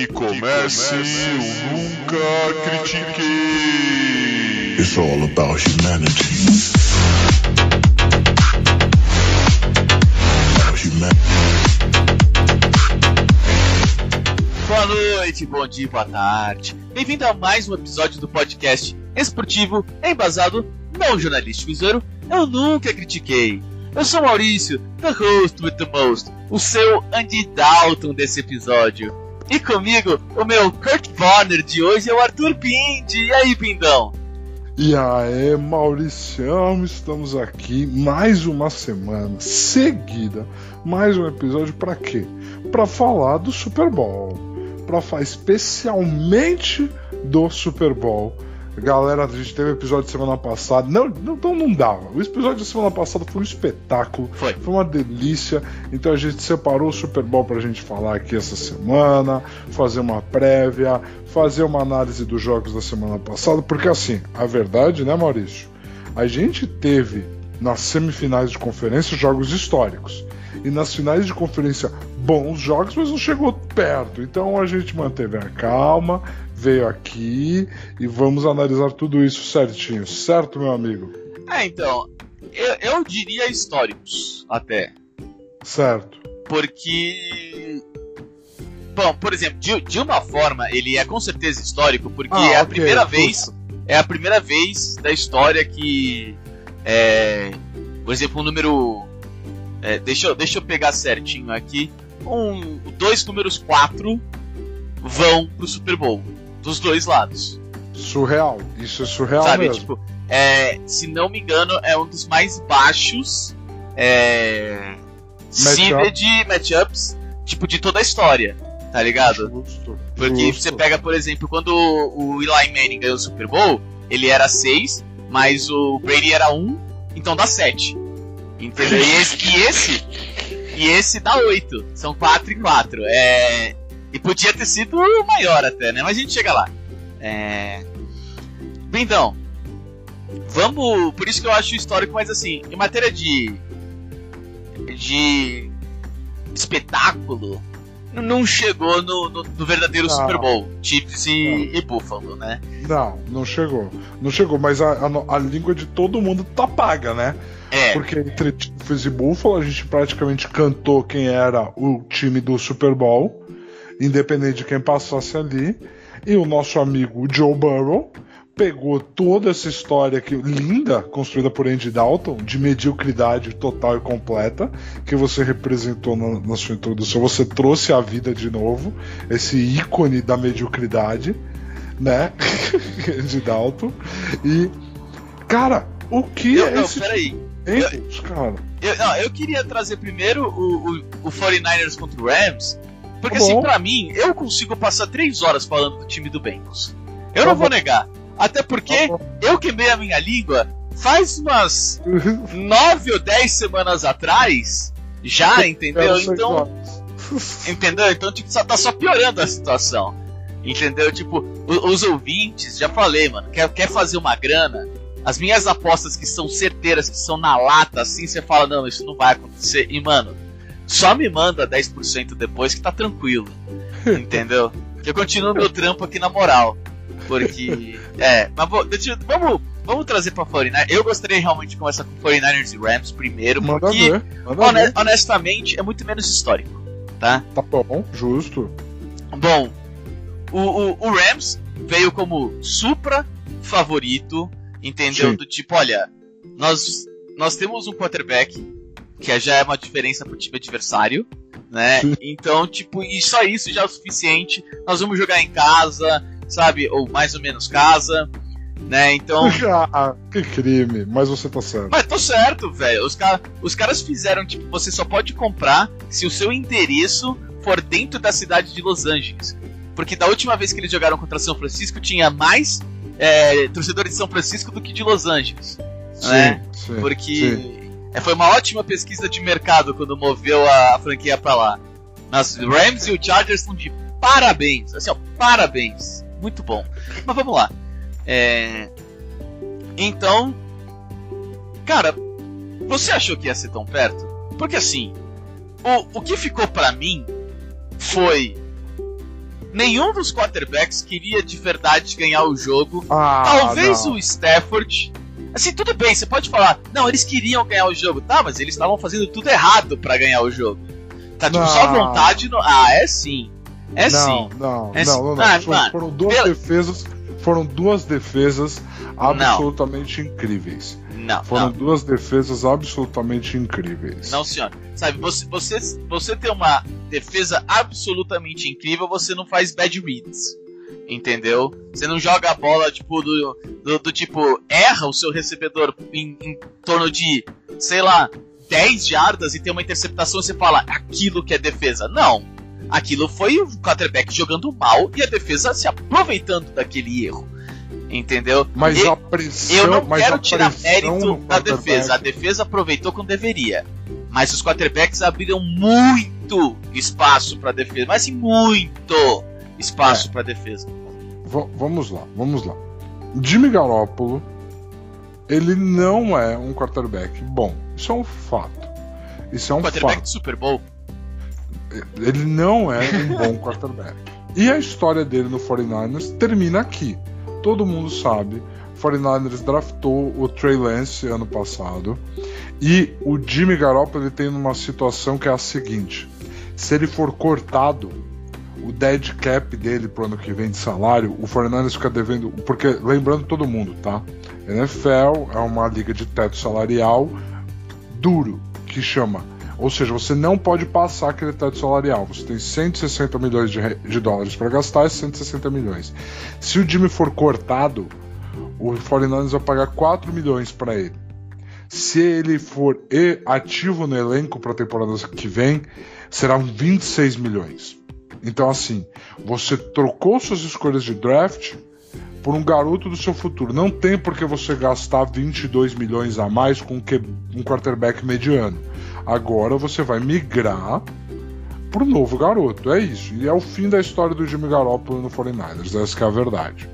Que comece o Nunca Critiquei. It's all about humanity. Humanity. Boa noite, bom dia, boa tarde. Bem-vindo a mais um episódio do podcast esportivo embasado, não jornalístico zero. Eu nunca critiquei. Eu sou Maurício, the host with the most, o seu Andy Dalton desse episódio. E comigo, o meu Kurt Warner de hoje é o Arthur Pindi. E aí, Pindão? E aí, Mauricião, estamos aqui mais uma semana seguida, mais um episódio para quê? Para falar do Super Bowl, para falar especialmente do Super Bowl. Galera, a gente teve episódio semana passada. Não, não, então não dava. O episódio da semana passada foi um espetáculo. Foi. Foi uma delícia. Então a gente separou o Super Bowl pra gente falar aqui essa semana, fazer uma prévia, fazer uma análise dos jogos da semana passada. Porque assim, a verdade, né, Maurício? A gente teve nas semifinais de conferência jogos históricos. E nas finais de conferência, bons jogos, mas não chegou perto. Então a gente manteve a calma, veio aqui e vamos analisar tudo isso certinho, certo, meu amigo? É, então, eu, eu diria históricos, até. Certo. Porque. Bom, por exemplo, de, de uma forma, ele é com certeza histórico, porque Ah, é a ok, primeira justo. vez. É a primeira vez da história que. É, por exemplo, um número. É, deixa, eu, deixa eu pegar certinho aqui. Um, dois números 4 vão pro Super Bowl. Dos dois lados. Surreal. Isso é surreal sabe? mesmo. Tipo, é, se não me engano, é um dos mais baixos é, seeded matchups tipo, de toda a história, tá ligado? Justo. Porque justo. você pega, por exemplo, quando o Eli Manning ganhou o Super Bowl, ele era 6, mas o Brady era 1, então dá 7. Entendeu? E esse, e esse, e esse dá 8. São 4 e 4. É, e podia ter sido maior até, né? Mas a gente chega lá. É... Então, vamos. Por isso que eu acho histórico, mas assim, em matéria de. de. espetáculo, não chegou no, no- no verdadeiro Não. Super Bowl. Chiefs e, e Buffalo, né? Não, não chegou. Não chegou, mas a, a- a língua de todo mundo tá paga, né? É, Porque entre Chiefs e Buffalo a gente praticamente cantou quem era o time do Super Bowl, independente de quem passasse ali. E o nosso amigo Joe Burrow pegou toda essa história que, linda, construída por Andy Dalton, de mediocridade total e completa, que você representou na, na sua introdução. Você trouxe à vida de novo esse ícone da mediocridade, né? Andy Dalton. E, cara, o que eu, é não, esse peraí. Eagles, cara? Eu, não, eu queria trazer primeiro o, o, o 49ers contra o Rams, porque Tá assim, bom. pra mim, eu consigo passar três horas falando do time do Bengals. Eu Tá não vou negar. Até porque Tá eu queimei a minha língua faz umas nove ou dez semanas atrás, já, entendeu? Então, entendeu? Então, tipo, só, tá só piorando a situação. Entendeu? Tipo, o- os ouvintes, já falei, mano, quer, quer fazer uma grana? As minhas apostas que são certeiras, que são na lata, assim, você fala, não, isso não vai acontecer. E, mano, só me manda 10% depois que tá tranquilo. Entendeu? Eu continuo meu trampo aqui na moral. Porque. É, mas vou, deixa, vamos, vamos trazer pra 49 Eu gostaria realmente de começar com 49ers e Rams primeiro, Manda porque, ver. Manda hone- ver. honestamente, é muito menos histórico. Tá? Tá bom, justo. Bom, o, o, o Rams veio como supra favorito, entendeu? Sim. Do tipo, olha, nós, nós temos um quarterback que já é uma diferença pro time adversário, né? Sim. Então, tipo, e só isso já é o suficiente. Nós vamos jogar em casa, sabe? Ou mais ou menos casa, né? Então. Ah, que crime, mas você tá certo. Mas tô certo, velho. Os, cara, os caras fizeram, tipo, você só pode comprar se o seu endereço for dentro da cidade de Los Angeles. Porque da última vez que eles jogaram contra São Francisco, tinha mais é, torcedores de São Francisco do que de Los Angeles. né? sim, Porque sim. é, foi uma ótima pesquisa de mercado quando moveu a, a franquia pra lá. Mas o Rams e o Chargers estão de parabéns. Assim, ó, parabéns. Muito bom. Mas vamos lá. É, Então, cara, você achou que ia ser tão perto? Porque assim, o, o que ficou pra mim foi nenhum dos quarterbacks queria de verdade ganhar o jogo. Ah, Talvez não. o Stafford. Assim, tudo bem, você pode falar, não, eles queriam ganhar o jogo, tá, mas eles estavam fazendo tudo errado pra ganhar o jogo. Tá, tipo, Não. só vontade. No... Ah, é sim. É não, sim. Não, É não, sim. não, não. Ah, Foram- foram duas pela- defesas. Foram duas defesas absolutamente incríveis. Não, Foram não. duas defesas absolutamente incríveis. Não, senhor. Sabe, você, você, você tem uma defesa absolutamente incrível, você não faz bad reads. Entendeu? Você não joga a bola, tipo, do, do, do tipo, erra o seu recebedor em, em torno de, sei lá, 10 jardas e tem uma interceptação e você fala, aquilo que é defesa. Não. Aquilo foi o quarterback jogando mal e a defesa se aproveitando daquele erro. Entendeu? Mas E- a pressão. eu não quero tirar mérito da defesa. A defesa aproveitou quando deveria. Mas os quarterbacks abriram muito espaço para defesa. Mas assim, muito espaço É. pra defesa. Va- vamos lá, vamos lá. Jimmy Garoppolo, ele não é um quarterback bom. Isso é um fato. Isso é um quarterback fato. de Super Bowl. Ele não é um bom quarterback. E a história dele no 49ers termina aqui. Todo mundo sabe. O 49ers draftou o Trey Lance ano passado. E o Jimmy Garoppolo ele tem uma situação que é a seguinte: se ele for cortado, o dead cap dele pro ano que vem de salário, o 49ers fica devendo. Porque, lembrando todo mundo, tá? NFL é uma liga de teto salarial duro, que chama. Ou seja, você não pode passar aquele teto salarial. Você tem 160 milhões de, de dólares para gastar e 160 milhões. Se o Jimmy for cortado, o 49ers vai pagar 4 milhões para ele. Se ele for ativo no elenco para a temporada que vem, serão 26 milhões. Então, assim, você trocou suas escolhas de draft por um garoto do seu futuro. Não tem por que você gastar 22 milhões a mais com um quarterback mediano. Agora você vai migrar pro novo garoto. É isso. E é o fim da história do Jimmy Garoppolo no 49ers. Essa é a verdade.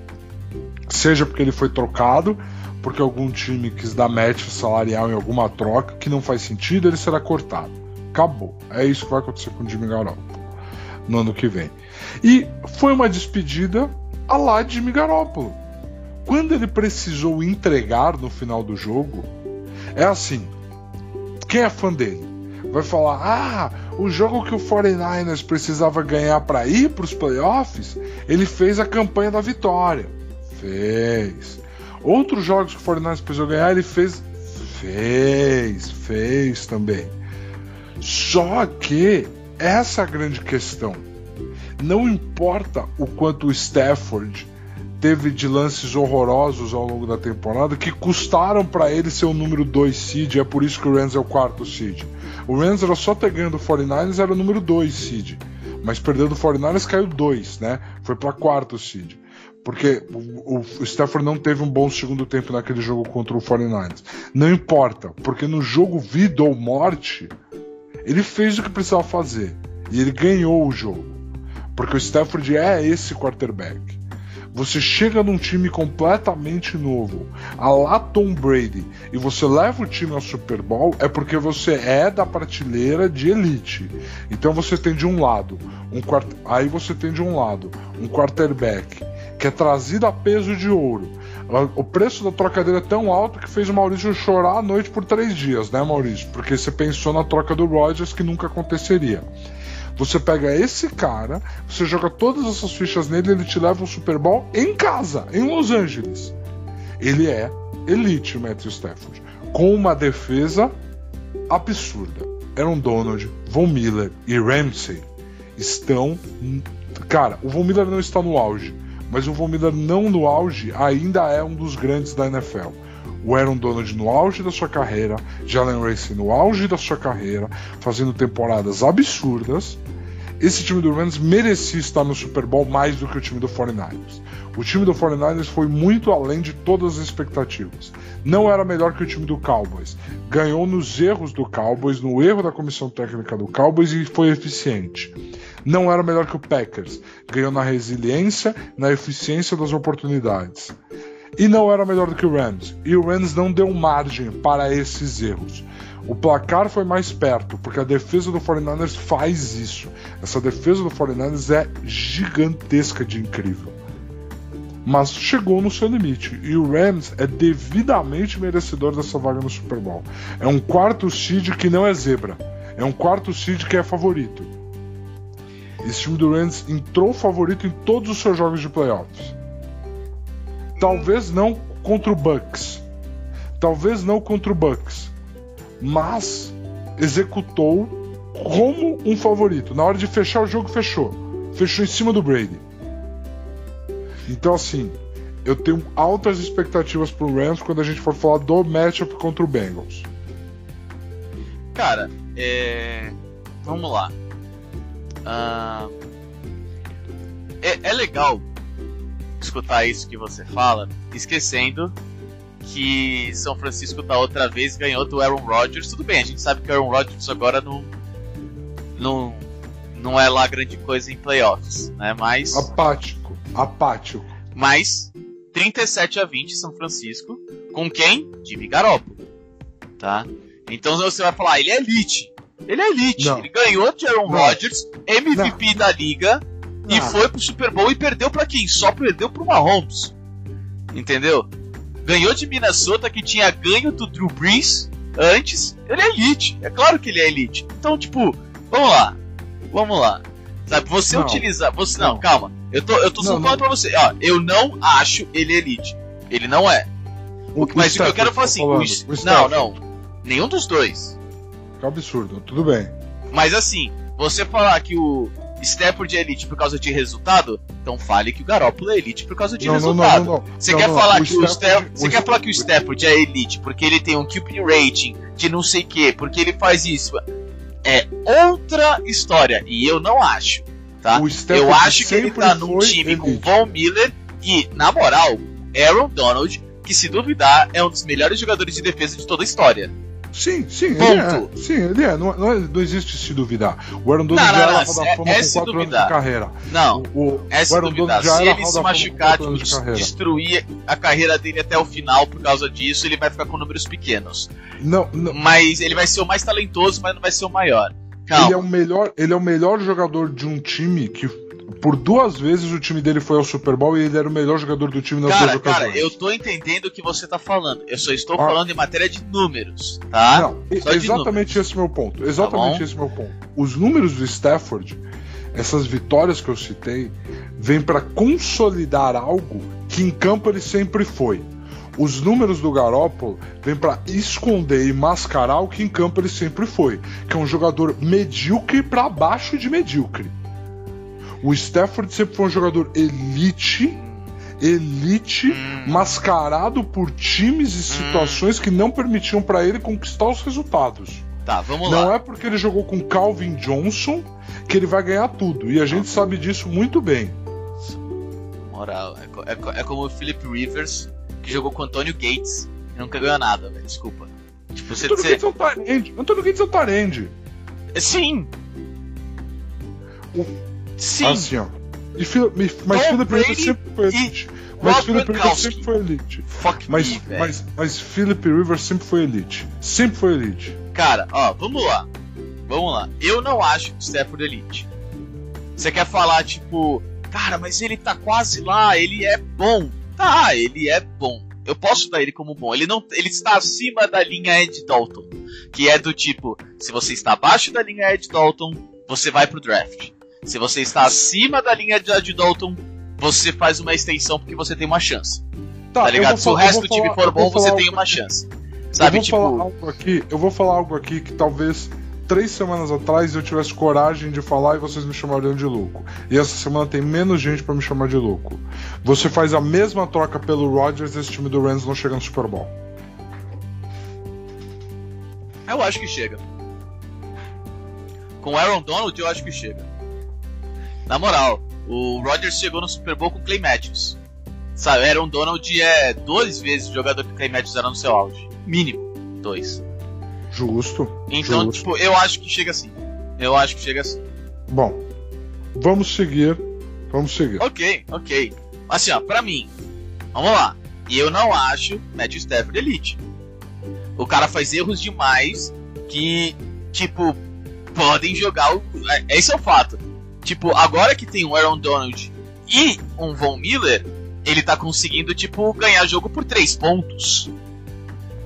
Seja porque ele foi trocado, porque algum time quis dar match salarial em alguma troca que não faz sentido, ele será cortado. Acabou. É isso que vai acontecer com o Jimmy Garoppolo no ano que vem. E foi uma despedida a lá de Jimmy Garoppolo. Quando ele precisou entregar no final do jogo, é assim. Quem é fã dele vai falar: "Ah, o jogo que o 49ers precisava ganhar para ir para os playoffs, ele fez a campanha da vitória". Fez. Outros jogos que o 49ers precisou ganhar, ele fez fez, fez também. Só que essa é a grande questão. Não importa o quanto o Stafford teve de lances horrorosos ao longo da temporada que custaram para ele ser o número 2 seed, é por isso que o Rams é o quarto seed. O Rams era só ter ganho do 49ers, era o número 2 seed. Mas perdeu do 49ers caiu 2, né? Foi para quarto seed. Porque o, o Stafford não teve um bom segundo tempo naquele jogo contra o 49ers. Não importa, porque no jogo vida ou morte, ele fez o que precisava fazer. E ele ganhou o jogo. Porque o Stafford é esse quarterback. Você chega num time completamente novo, a lá Tom Brady, e você leva o time ao Super Bowl, é porque você é da prateleira de elite. Então você tem de um lado, um quart... aí você tem de um lado um quarterback que é trazido a peso de ouro. O preço da troca dele é tão alto que fez o Maurício chorar à noite por três dias, né, Maurício? Porque você pensou na troca do Rodgers que nunca aconteceria. Você pega esse cara, você joga todas essas fichas nele, ele te leva o Super Bowl em casa, em Los Angeles. Ele é elite, Matthew Stafford, com uma defesa absurda. Aaron Donald, Von Miller e Ramsey estão. Cara, o Von Miller não está no auge, mas o Von Miller não no auge ainda é um dos grandes da NFL o Aaron Donald no auge da sua carreira, Jalen Ramsey no auge da sua carreira, fazendo temporadas absurdas. Esse time do Rams merecia estar no Super Bowl mais do que o time do 49ers. O time do 49ers foi muito além de todas as expectativas. Não era melhor que o time do Cowboys. Ganhou nos erros do Cowboys, no erro da comissão técnica do Cowboys e foi eficiente. Não era melhor que o Packers. Ganhou na resiliência, na eficiência das oportunidades e não era melhor do que o Rams. E o Rams não deu margem para esses erros. O placar foi mais perto, porque a defesa do 49ers faz isso. Essa defesa do 49ers é gigantesca de incrível. Mas chegou no seu limite. E o Rams é devidamente merecedor dessa vaga no Super Bowl. É um quarto seed que não é zebra. É um quarto seed que é favorito. Esse time do Rams entrou favorito em todos os seus jogos de playoffs. Talvez não contra o Bucks. Talvez não contra o Bucks. Mas executou como um favorito. Na hora de fechar o jogo, fechou. Fechou em cima do Brady. Então, assim, eu tenho altas expectativas pro Rams quando a gente for falar do matchup contra o Bengals. Cara, é. Vamos lá. Ah, É, é legal escutar isso que você fala, esquecendo que São Francisco da outra vez ganhou do Aaron Rodgers. Tudo bem, a gente sabe que o Aaron Rodgers agora não, não, não é lá grande coisa em playoffs, né? Mas, Apático. Apático. mas 37 a 20 São Francisco. Com quem? Jimmy Garoppolo. Tá? Então você vai falar, ele é elite. Ele é elite. Não. Ele ganhou de Aaron Não. Rodgers, MVP da liga, e foi pro Super Bowl e perdeu pra quem? Só perdeu pro Mahomes. Entendeu? Ganhou de Minnesota que tinha ganho do Drew Brees antes. Ele é elite. É claro que ele é elite. Então, tipo, vamos lá. Vamos lá. Sabe, você Não. utilizar. Você, não, Não. calma. Eu tô, eu tô só Não, falando não. pra você. Ó, eu não acho ele elite. Ele não é. O, Mas o que eu quero falar tá assim, falando, o o não, não. Nenhum dos dois. Que absurdo. Tudo bem. Mas assim, você falar que o Stafford é elite por causa de resultado, então fale que o Garoppolo é elite por causa de Não, resultado. não, não. Você quer falar o que o Stafford- você quer falar que o Stafford é elite porque ele tem um QB rating de não sei o que, porque ele faz isso. É outra história e eu não acho, tá? Eu acho que ele tá num time com elite. Von Miller e, na moral, Aaron Donald, que se duvidar é um dos melhores jogadores de defesa de toda a história. Sim, sim, ele é. Sim, ele é. Não, não, é- não existe se duvidar. O Aaron Donald já era não, Hall da é- Fama é com se 4 anos de carreira. Não, O, o, É se o Aaron duvidar, se ele se com machucar, anos de tipo, destruir a carreira dele até o final por causa disso, ele vai ficar com números pequenos. Não, não, Mas ele vai ser o mais talentoso, mas não vai ser o maior. ele Calma. é o melhor, ele é o melhor jogador de um time que por duas vezes o time dele foi ao Super Bowl e ele era o melhor jogador do time nas Cara, duas ocasiões. cara, eu tô entendendo o que você tá falando. Eu só estou Ah. falando em matéria de números, tá? Não, Só exatamente esse o meu ponto. Exatamente bom? esse meu ponto. Os números do Stafford, essas vitórias que eu citei, vêm para consolidar algo que em campo ele sempre foi. Os números do Garoppolo vêm para esconder e mascarar o que em campo ele sempre foi, que é um jogador medíocre para baixo de medíocre. O Stafford sempre foi um jogador elite, elite, Hum. mascarado por times e situações que não permitiam para ele conquistar os resultados. Tá, vamos Não lá. é porque ele jogou com Calvin Johnson que ele vai ganhar tudo. E a gente sabe disso muito bem. Moral, é, é é como o Philip Rivers, que jogou com o Antônio Gates e nunca ganhou nada, velho. Desculpa. Tipo, você. Antônio Gates é um Tyrande. Antônio Gates é um Tyrande. Sim! O- Sim! Assim, ó. E me- mas Tom Philip Rivers sempre foi elite. Mas Philip Rivers sempre foi elite. Fuck Mas, me, mas, mas Philip Rivers sempre foi elite. Sempre foi elite. Cara, ó, vamos lá. Vamos lá. Eu não acho o Stafford Elite. Você quer falar, tipo, cara, mas ele tá quase lá, ele é bom. Tá, ele é bom. Eu posso dar ele como bom. Ele não, ele está acima da linha Ed Dalton, que é do tipo, se você está abaixo da linha Ed Dalton, você vai pro draft. Se você está acima da linha de Dalton, você faz uma extensão porque você tem uma chance. Tá, eu ligado? Se o resto do time falar- for bom, você tem uma aqui. chance. Sabe, eu vou tipo, falar algo aqui, eu vou falar algo aqui que talvez três semanas atrás eu tivesse coragem de falar e vocês me chamariam de louco. E essa semana tem menos gente pra me chamar de louco. Você faz a mesma troca pelo Rodgers e esse time do Rams não chega no Super Bowl. Eu acho que chega. Com o Aaron Donald, eu acho que chega. Na moral, o Rodgers chegou no Super Bowl com Clay Matthews. Sabe, Aaron Donald é duas vezes o jogador que Clay Matthews era no seu auge. Mínimo, dois. Justo. Então, justo. tipo, eu acho que chega assim. Eu acho que chega assim. Bom, vamos seguir. Vamos seguir. Ok, ok. Assim, ó, pra mim, vamos lá. E eu não acho Matthew Stafford elite. O cara faz erros demais que, tipo, podem jogar o. é- Esse é o fato. Tipo, agora que tem um Aaron Donald e um Von Miller, ele tá conseguindo, tipo, ganhar jogo por 3 pontos.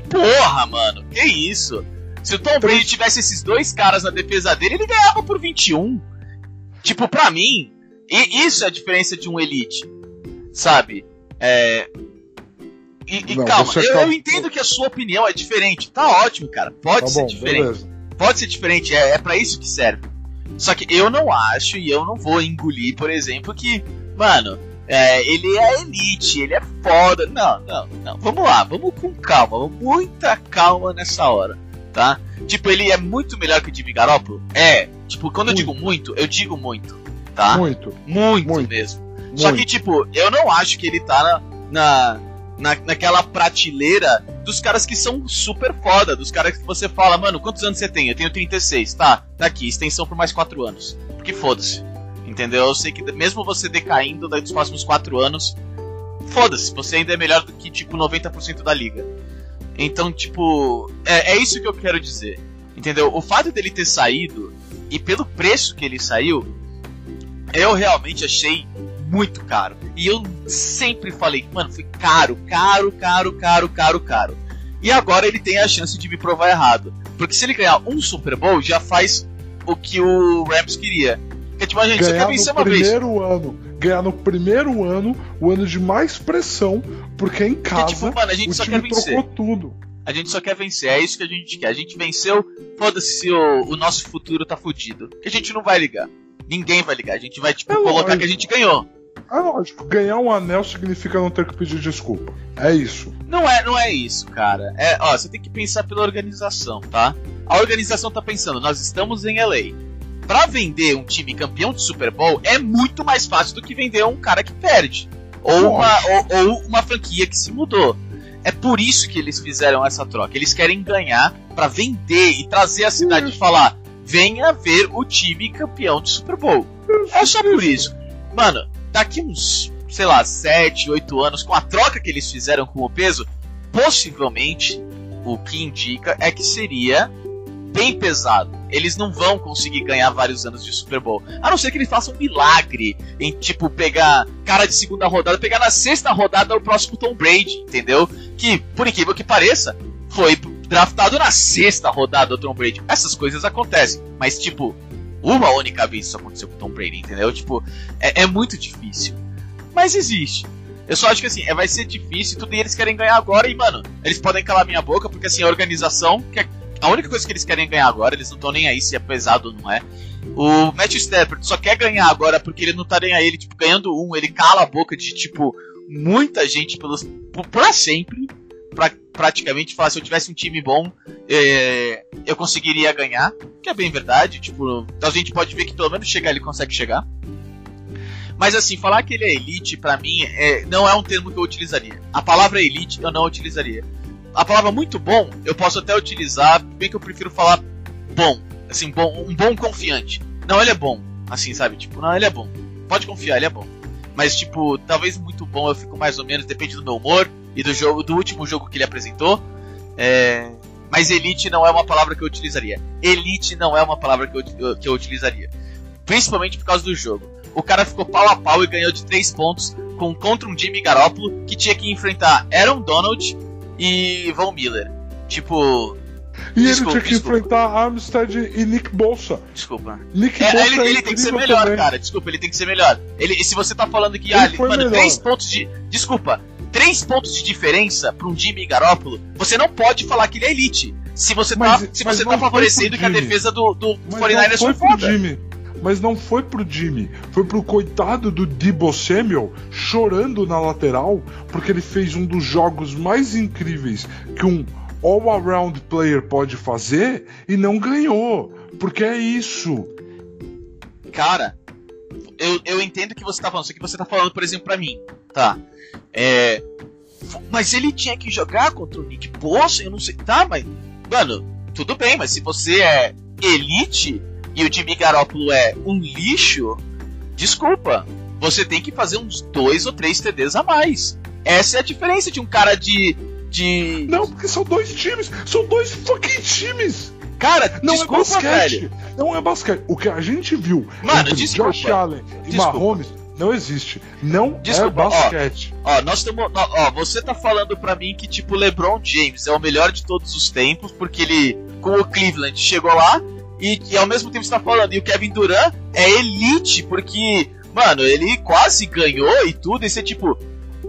Porra, mano, que isso? Se o Tom Brady tivesse esses dois caras na defesa dele, ele ganhava por 21. Tipo, pra mim, e isso é a diferença de um elite, sabe? É. E, e Não, calma, eu, eu entendo que a sua opinião é diferente. Tá ótimo, cara. Pode Tá ser bom, diferente. beleza. Pode ser diferente, é, é para isso que serve. Só que eu não acho e eu não vou engolir, por exemplo, que, mano, é, ele é elite, ele é foda. Não, não, não. Vamos lá, vamos com calma, muita calma nessa hora, tá? Tipo, ele é muito melhor que o Jimmy Garoppolo? É. Tipo, quando eu digo muito, eu digo muito, tá? Muito, Muito, muito. mesmo. Só que, muito. tipo, eu não acho que ele tá na, na, na- naquela prateleira dos caras que são super foda, dos caras que você fala, mano, quantos anos você tem? Eu tenho 36, tá, tá aqui, extensão por mais 4 anos. Porque foda-se. Entendeu? Eu sei que mesmo você decaindo nos próximos 4 anos, foda-se, você ainda é melhor do que, tipo, 90% da liga. Então, tipo, é, é isso que eu quero dizer. Entendeu? O fato dele ter saído, e pelo preço que ele saiu, eu realmente achei muito caro. E eu sempre falei, mano, foi caro, caro, caro, caro, caro, caro. E agora ele tem a chance de me provar errado. Porque se ele ganhar um Super Bowl, já faz o que o Rams queria. Porque, tipo, a gente só quer ganhar vencer uma vez. primeiro ano, ganhar no primeiro ano, o ano de mais pressão, porque em Porque, casa tipo, mano, a gente o só quer vencer. tudo. A gente só quer vencer, é isso que a gente quer. A gente venceu, foda-se se o, o nosso futuro tá fudido. Que a gente não vai ligar. Ninguém vai ligar. A gente vai, tipo, É colocar lógico. que a gente ganhou. Ah, lógico, ganhar um anel significa não ter que pedir desculpa. É isso. Não é, não é isso, cara. É, ó, você tem que pensar pela organização, tá? A organização tá pensando, nós estamos em LA. Pra vender um time campeão de Super Bowl é muito mais fácil do que vender um cara que perde. Ou uma, ou, ou uma franquia que se mudou. É por isso que eles fizeram essa troca. Eles querem ganhar pra vender e trazer a cidade e falar: venha ver o time campeão de Super Bowl. É só por isso. Mano, daqui uns, sei lá, 7, 8 anos, com a troca que eles fizeram com o peso, possivelmente o que indica é que seria bem pesado. Eles não vão conseguir ganhar vários anos de Super Bowl. A não ser que eles façam um milagre em, tipo, pegar cara de segunda rodada, pegar na sexta rodada o próximo Tom Brady, entendeu? Que, por incrível que pareça, foi draftado na sexta rodada o Tom Brady. Essas coisas acontecem, mas, tipo, uma única vez isso aconteceu com o Tom Brady, entendeu? Tipo, é, é muito difícil. Mas existe. Eu só acho que assim, é, vai ser difícil, tudo e eles querem ganhar agora e, mano, eles podem calar minha boca, porque assim, a organização, que é a única coisa que eles querem ganhar agora, eles não estão nem aí se é pesado ou não é. O Matt Stafford só quer ganhar agora porque ele não tá nem aí, ele, tipo, ganhando um, ele cala a boca de, tipo, muita gente pelos, pra sempre, pra praticamente falar, se eu tivesse um time bom, é, eu conseguiria ganhar, que é bem verdade, tipo, a gente pode ver que pelo menos chegar ele consegue chegar. Mas assim, falar que ele é elite, pra mim, é, não é um termo que eu utilizaria. A palavra elite eu não utilizaria. A palavra muito bom, eu posso até utilizar, bem que eu prefiro falar bom. Assim, bom, um bom confiante. Não, ele é bom. Assim, sabe? Tipo, não, ele é bom. Pode confiar, ele é bom. Mas, tipo, talvez muito bom eu fico mais ou menos, depende do meu humor e do jogo, do último jogo que ele apresentou. É... Mas elite não é uma palavra que eu utilizaria. Elite não é uma palavra que eu, que eu utilizaria. Principalmente por causa do jogo. O cara ficou pau a pau e ganhou de 3 pontos com, contra um Jimmy Garoppolo que tinha que enfrentar Aaron Donald e Von Miller. Tipo. E Desculpa, ele tinha que desculpa. enfrentar Armstead e Nick Bolsa. Desculpa. Nick É, Bolsa ele, ele tem que ser melhor, também. cara. Desculpa, ele tem que ser melhor. Ele, e se você tá falando que, Ele ah, foi mano, melhor. três pontos de. Desculpa, três pontos de diferença pra um Jimmy Garoppolo, você não pode falar que ele é elite. Se você Mas- tá, se você tá favorecendo que a defesa do, do Mas 49ers não foi foi foda. Jimmy. Mas não foi pro Jimmy. Foi pro coitado do Debo Samuel chorando na lateral porque ele fez um dos jogos mais incríveis que um all-around player pode fazer e não ganhou. Porque é isso. Cara, eu, eu entendo o que você tá falando, só que você tá falando, por exemplo, pra mim, tá? É. Mas ele tinha que jogar contra o Nick Bossa, eu não sei. Tá, mas. Mano, tudo bem, mas se você é elite e o Jimmy Garoppolo é um lixo, desculpa. Você tem que fazer uns dois ou três TDs a mais. Essa é a diferença de um cara de. de. Não, porque são dois times. São dois fucking times. Cara, Não desculpa, é basquete. velho. Não é basquete. O que a gente viu Mano, entre desculpa. Josh Allen e Desculpa. Mahomes não existe. Não Desculpa, é ó. basquete. Ó, nós estamos. Ó, você tá falando pra mim que, tipo, LeBron James é o melhor de todos os tempos, porque ele, com o Cleveland, chegou lá, e, e ao mesmo tempo você tá falando, e o Kevin Durant é elite, porque, mano, ele quase ganhou e tudo, e você, tipo.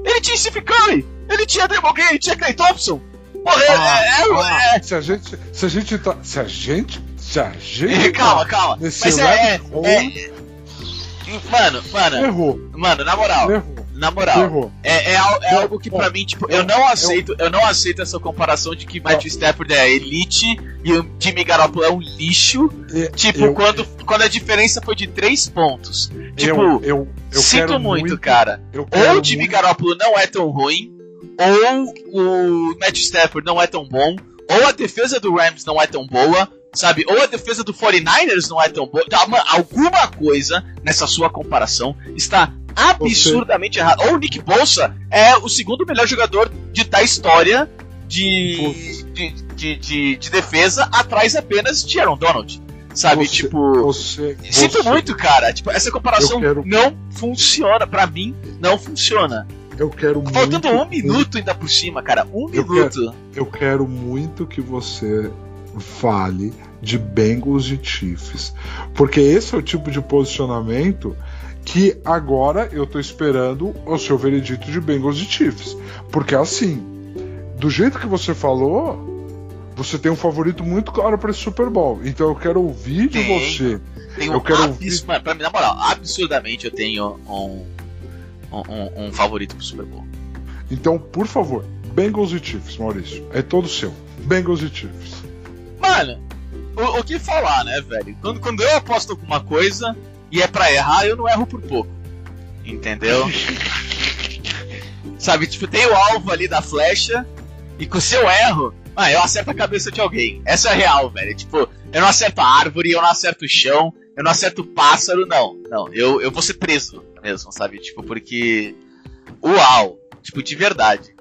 Ele tinha Steve Curry, ele tinha Draymond Green, ele tinha Clay Thompson. Porra, é- Ah, é, é, ah, é- Se a gente. Se a gente tá. Se a gente. Se a gente. é- calma, tá calma. Mas é, é, é- Mano, mano, Errou. mano, na moral, Errou. na moral. Errou. É, é, é algo que pra eu- mim, tipo, eu- eu não aceito, eu não aceito essa comparação de que Matthew Stafford é elite e o Jimmy Garoppolo é um lixo. E- Tipo, eu- quando, quando a diferença foi de três pontos. Tipo, eu, eu, eu sinto muito, muito, cara. Ou o Jimmy muito- Garoppolo não é tão ruim, ou o Matthew Stafford não é tão bom, ou a defesa do Rams não é tão boa, sabe? Ou a defesa do 49ers não é tão boa. Mano, alguma coisa nessa sua comparação está absurdamente errada. Ou o Nick Bolsa é o segundo melhor jogador de, da história de, de, de, de- de defesa, atrás apenas de Aaron Donald. Sabe? Você- tipo. Você, Sinto você- muito, cara. Tipo, essa comparação quero- não funciona. Pra mim, não funciona. Eu quero Tá Faltando muito, um minuto ainda por cima, cara. Um Eu minuto. Eu quero muito que você fale de Bengals e Chiefs. Porque esse é o tipo de posicionamento que agora eu tô esperando o seu veredito de Bengals e Chiefs. Porque assim, do jeito que você falou, você tem um favorito muito claro para esse Super Bowl. Então eu quero ouvir de Tem. você. Tenho Eu quero abs- ouvir. Pra mim, na moral, absurdamente eu tenho um, um, um- um favorito pro Super Bowl. Então, por favor, Bengals e Chiefs, Maurício. É todo seu. Bengals e Chiefs. Mano, o, o que falar, né, velho? Quando, quando eu aposto alguma coisa e é pra errar, eu não erro por pouco. Entendeu? Sabe, tipo, tem o alvo ali da flecha e com se eu erro, ah, eu acerto a cabeça de alguém. Essa é a real, velho. Tipo, eu não acerto a árvore, eu não acerto o chão, eu não acerto o pássaro, não. Não, eu, eu vou ser preso mesmo, sabe? Tipo, porque. Uau! Tipo, de verdade.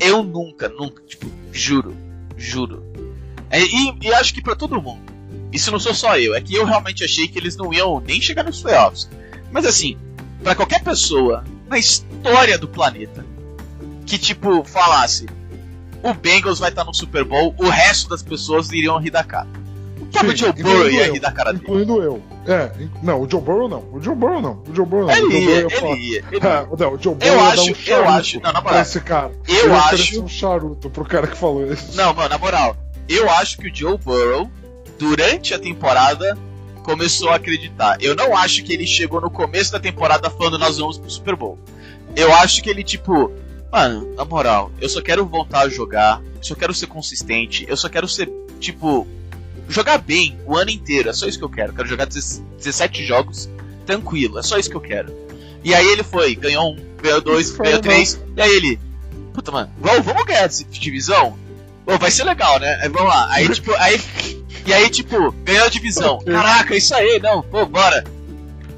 Eu nunca, nunca, tipo, juro, juro. É, e, e acho que pra todo mundo. Isso não sou só eu, é que eu realmente achei que eles não iam nem chegar nos playoffs. Mas assim, pra qualquer pessoa na história do planeta que, tipo, falasse o Bengals vai estar no Super Bowl, o resto das pessoas iriam rir da cara. O próprio Sim, Joe Burrow ia eu, rir da cara dele. Incluindo eu. É, não, o Joe Burrow não. O Joe Burrow não. O Joe Burrow não. Ele ia, falar- ele ia. ele É, ia. não, o Joe Burrow Eu acho- um eu acho- não, na moral. pra esse cara. Eu ia acho- um charuto pro cara que falou isso. Não, mano, na moral, eu acho que o Joe Burrow, durante a temporada, começou a acreditar. Eu não acho que ele chegou no começo da temporada falando nós vamos pro Super Bowl. Eu acho que ele, tipo, mano, na moral, eu só quero voltar a jogar, eu só quero ser consistente, eu só quero ser, tipo, jogar bem o ano inteiro. É só isso que eu quero. Eu quero jogar 17 jogos tranquilo, é só isso que eu quero. E aí ele foi, ganhou um, ganhou dois, Foi ganhou três, e aí ele, puta, mano, vamos, vamos ganhar essa divisão? Pô, vai ser legal, né? Aí vamos lá. Aí, tipo, aí. E aí, tipo, ganhou a divisão. Caraca, isso aí, não, pô, bora.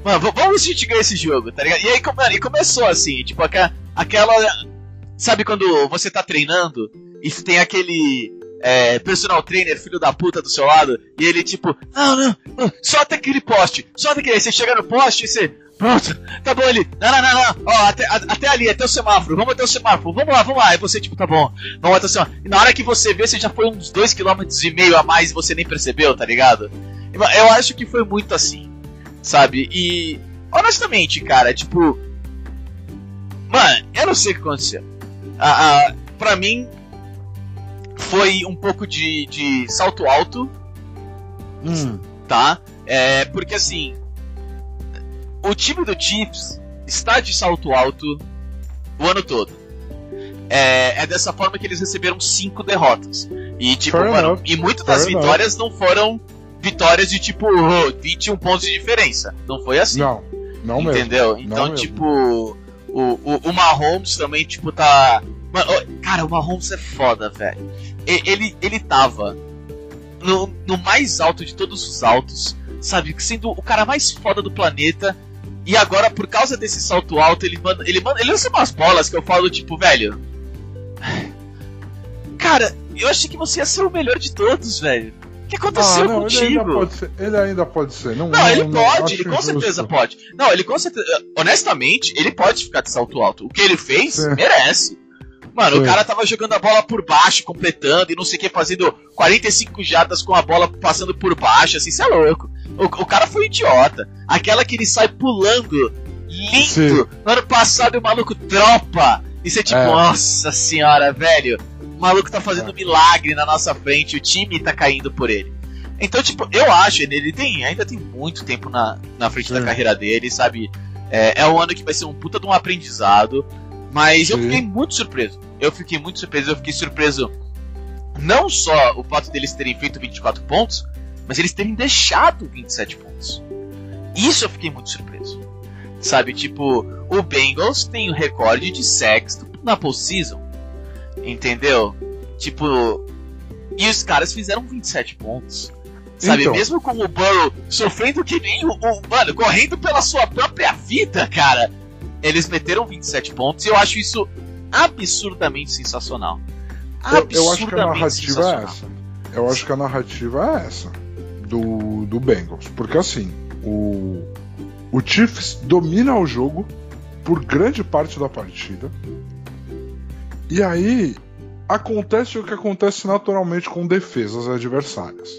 Mano, vamos se a gente ganha esse jogo, tá ligado? E aí, come- e começou assim, tipo, aqua- aquela. Sabe quando você tá treinando e tem aquele. é, personal trainer, filho da puta do seu lado, e ele tipo, não, não, não, solta aquele poste, solta aquele. Aí você chega no poste e você, pronto, tá bom ali, não, não, não, não, ó, até, a- até ali, até o semáforo, vamos até o semáforo, vamos lá, vamos lá. Aí você, tipo, tá bom, vamos até o semáforo. E na hora que você vê, você já foi uns 2,5 km e meio a mais e você nem percebeu, tá ligado? Eu eu acho que foi muito assim, sabe? E, honestamente, cara, tipo. Mano, eu não sei o que aconteceu. Ah, ah, pra mim, foi um pouco de, de salto alto, Hum, tá? É, porque assim, o time do Chiefs está de salto alto o ano todo. É, é dessa forma que eles receberam cinco derrotas. E tipo, mano, e muitas Fair das enough. vitórias não foram vitórias de tipo oh, 21 pontos de diferença. Não foi assim. não, não mesmo. Entendeu? Então, mesmo. tipo, o, o, o Mahomes também, tipo, tá. Mano, cara, o Mahomes é foda, velho. Ele, ele tava no, no mais alto de todos os altos, sabe? Sendo o cara mais foda do planeta. E agora, por causa desse salto alto, ele manda. Ele, manda, ele lança umas bolas que eu falo, tipo, velho. Cara, eu achei que você ia ser o melhor de todos, velho. que aconteceu Ah, não, ele ainda contigo? pode ser. Ele ainda pode ser. Não, Não, ele pode, acho ele com injusto. certeza pode. Não, ele com certeza. Honestamente, ele pode ficar de salto alto. O que ele fez, Sim. merece. Mano, Sim. o cara tava jogando a bola por baixo, completando e não sei o que, fazendo 45 jardas com a bola passando por baixo, assim, você é louco. O, o cara foi idiota. Aquela que ele sai pulando, lindo. Sim. No ano passado o maluco tropa. E você, tipo, É. nossa senhora, velho. O maluco tá fazendo milagre na nossa frente, o time tá caindo por ele. Então, tipo, eu acho, ele, tem, ainda tem muito tempo na, na frente da Sim. carreira dele, sabe? É, é um ano que vai ser um puta de um aprendizado. Mas eu Sim. fiquei muito surpreso. Eu fiquei muito surpreso. Eu fiquei surpreso não só o fato deles terem feito 24 pontos, mas eles terem deixado 27 pontos. Isso eu fiquei muito surpreso. Sabe, tipo, o Bengals tem o recorde de sacks na postseason. Entendeu? Tipo, e os caras fizeram 27 pontos. Sabe, Então. mesmo com o Burrow sofrendo que nem o, o- Mano, correndo pela sua própria vida, cara. Eles meteram 27 pontos e eu acho isso absurdamente sensacional. Eu, eu acho que a Absurdamente narrativa é essa. Eu acho que a narrativa é essa. Do, do Bengals. Porque assim, o, o Chiefs domina o jogo por grande parte da partida. E aí acontece o que acontece naturalmente com defesas adversárias.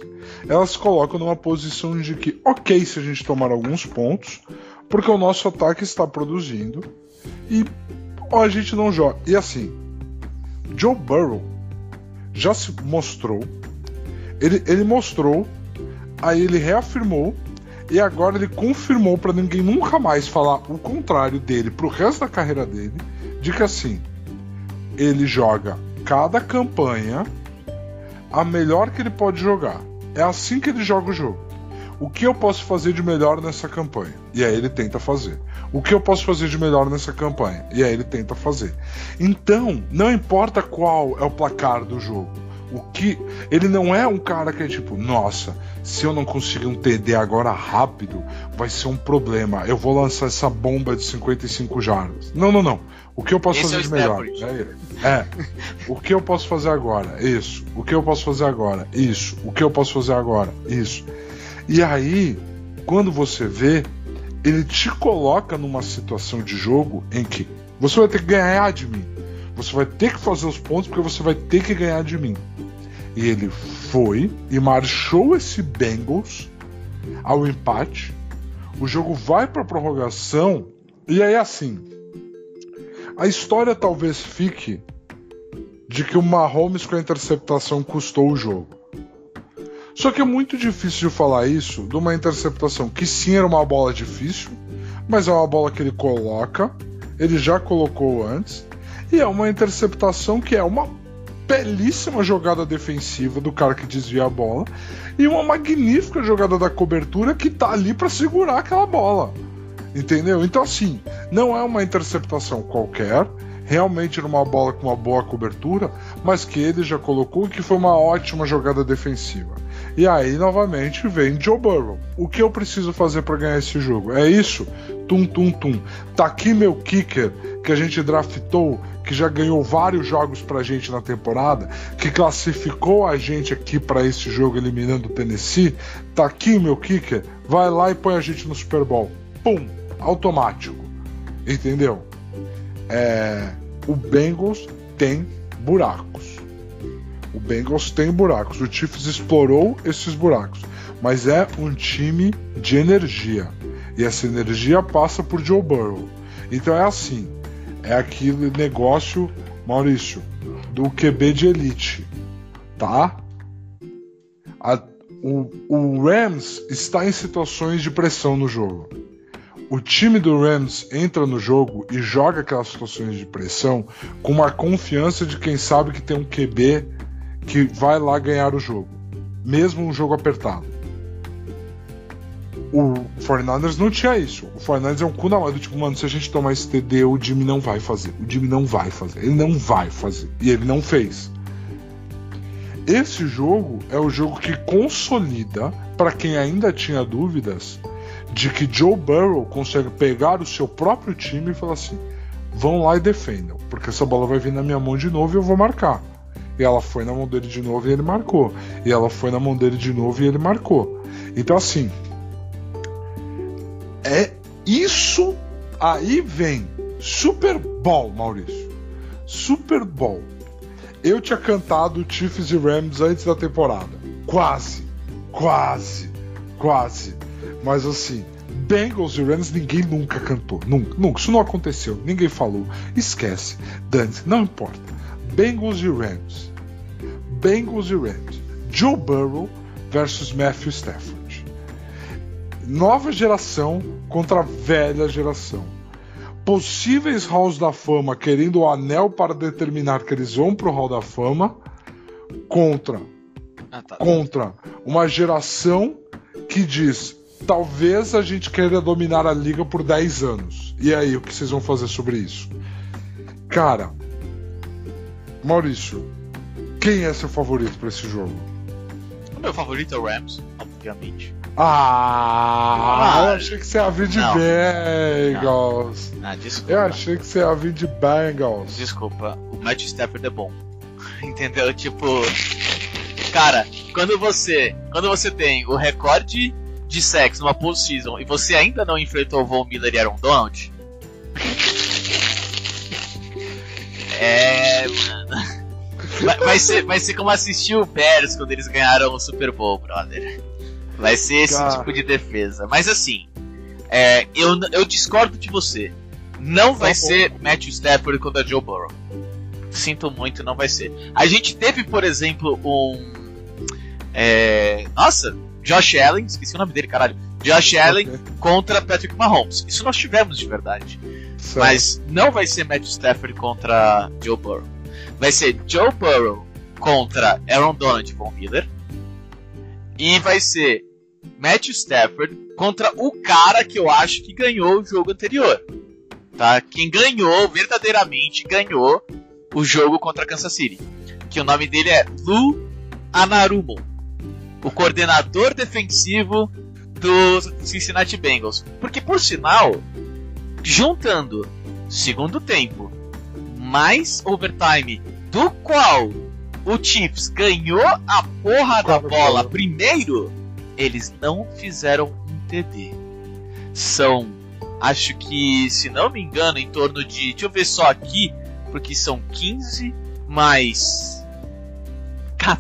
Elas se colocam numa posição de que, ok, se a gente tomar alguns pontos, porque o nosso ataque está produzindo e ó, a gente não joga. E assim, Joe Burrow já se mostrou, ele, ele mostrou, aí ele reafirmou e agora ele confirmou para ninguém nunca mais falar o contrário dele pro resto da carreira dele, de que assim, ele joga cada campanha a melhor que ele pode jogar. É assim que ele joga o jogo. O que eu posso fazer de melhor nessa campanha? E aí ele tenta fazer. O que eu posso fazer de melhor nessa campanha? E aí ele tenta fazer. Então, não importa qual é o placar do jogo. O que ele não é um cara que é tipo, nossa, se eu não conseguir um TD agora rápido, vai ser um problema. Eu vou lançar essa bomba de 55 jardas. Não, não, não. O que eu posso Esse é fazer o de melhor? É, é. O que eu posso fazer agora? Isso. O que eu posso fazer agora? Isso. O que eu posso fazer agora? Isso. E aí, quando você vê, ele te coloca numa situação de jogo em que você vai ter que ganhar de mim. Você vai ter que fazer os pontos porque você vai ter que ganhar de mim. E ele foi e marchou esse Bengals ao empate. O jogo vai para prorrogação e aí assim, a história talvez fique de que o Mahomes com a interceptação custou o jogo. Só que é muito difícil de falar isso de uma interceptação que sim era uma bola difícil, mas é uma bola que ele coloca, ele já colocou antes, e é uma interceptação que é uma belíssima jogada defensiva do cara que desvia a bola e uma magnífica jogada da cobertura que tá ali para segurar aquela bola. Entendeu? Então assim, não é uma interceptação qualquer, realmente era uma bola com uma boa cobertura, mas que ele já colocou que foi uma ótima jogada defensiva. E aí, novamente, vem Joe Burrow. O que eu preciso fazer para ganhar esse jogo? É isso? Tum, tum, tum. Tá aqui meu kicker, que a gente draftou, que já ganhou vários jogos pra gente na temporada, que classificou a gente aqui para esse jogo eliminando o Tennessee. Tá aqui meu kicker, vai lá e põe a gente no Super Bowl. Pum, automático. Entendeu? É, o Bengals tem buracos. O Bengals tem buracos. O Chiefs explorou esses buracos. Mas é um time de energia. E essa energia passa por Joe Burrow. Então é assim. É aquele negócio, Maurício, do QB de elite. Tá? A- o, o Rams está em situações de pressão no jogo. O time do Rams entra no jogo e joga aquelas situações de pressão com uma confiança de quem sabe que tem um QB que vai lá ganhar o jogo, mesmo um jogo apertado. O 49ers não tinha isso. O 49ers é um cu na mão tipo, mano, se a gente tomar esse TD, o Jimmy não vai fazer. O Jimmy não vai fazer. Ele não vai fazer. E ele não fez. Esse jogo é o jogo que consolida, para quem ainda tinha dúvidas, de que Joe Burrow consegue pegar o seu próprio time e falar assim: vão lá e defendam, porque essa bola vai vir na minha mão de novo e eu vou marcar. E ela foi na mão dele de novo e ele marcou. E ela foi na mão dele de novo e ele marcou. Então assim, é isso aí vem Super Bowl, Maurício. Super Bowl. Eu tinha cantado Chiefs e Rams antes da temporada. Quase. Quase. Quase. Mas assim, Bengals e Rams ninguém nunca cantou. Nunca, nunca. Isso não aconteceu. Ninguém falou. Esquece. Dane não importa. Bengals e Rams. Bengals e Rams. Joe Burrow versus Matthew Stafford. Nova geração contra velha geração. Possíveis halls da fama querendo o anel para determinar que eles vão pro hall da fama contra Ah, tá. contra uma geração que diz talvez a gente queira dominar a liga por 10 anos. E aí, o que vocês vão fazer sobre isso? Cara, Maurício, quem é seu favorito para esse jogo? O meu favorito é o Rams, obviamente. Ah, Ah, eu achei que você ia vir de não. Bengals. Ah, desculpa. Eu achei que você ia vir de Bengals. Desculpa, o Matthew Stafford é bom. Entendeu? Tipo, cara, quando você, quando você tem o recorde de sexo numa postseason e você ainda não enfrentou o Von Miller e Aaron Donald, é, mano. Vai, vai ser, vai ser como assistir o Bears quando eles ganharam o Super Bowl, brother. Vai ser esse Cara. tipo de defesa. Mas assim, é, eu, eu discordo de você. Não vai Tá bom. ser Matthew Stafford contra Joe Burrow. Sinto muito, não vai ser. A gente teve, por exemplo, um. é, nossa, Josh Allen, esqueci o nome dele, caralho. Josh Allen Ok, contra Patrick Mahomes. Isso nós tivemos de verdade. Mas não vai ser Matthew Stafford contra Joe Burrow. Vai ser Joe Burrow contra Aaron Donald Von Miller. E vai ser Matthew Stafford contra o cara que eu acho que ganhou o jogo anterior. Tá? Quem ganhou, verdadeiramente ganhou o jogo contra Kansas City. Que o nome dele é Lou Anarumo. O coordenador defensivo do Cincinnati Bengals. Porque, por sinal, juntando segundo tempo mais overtime, do qual o Chiefs ganhou a porra da bola primeiro, eles não fizeram um TD. São, acho que, se não me engano, em torno de. Deixa eu ver só aqui, porque são 15 mais.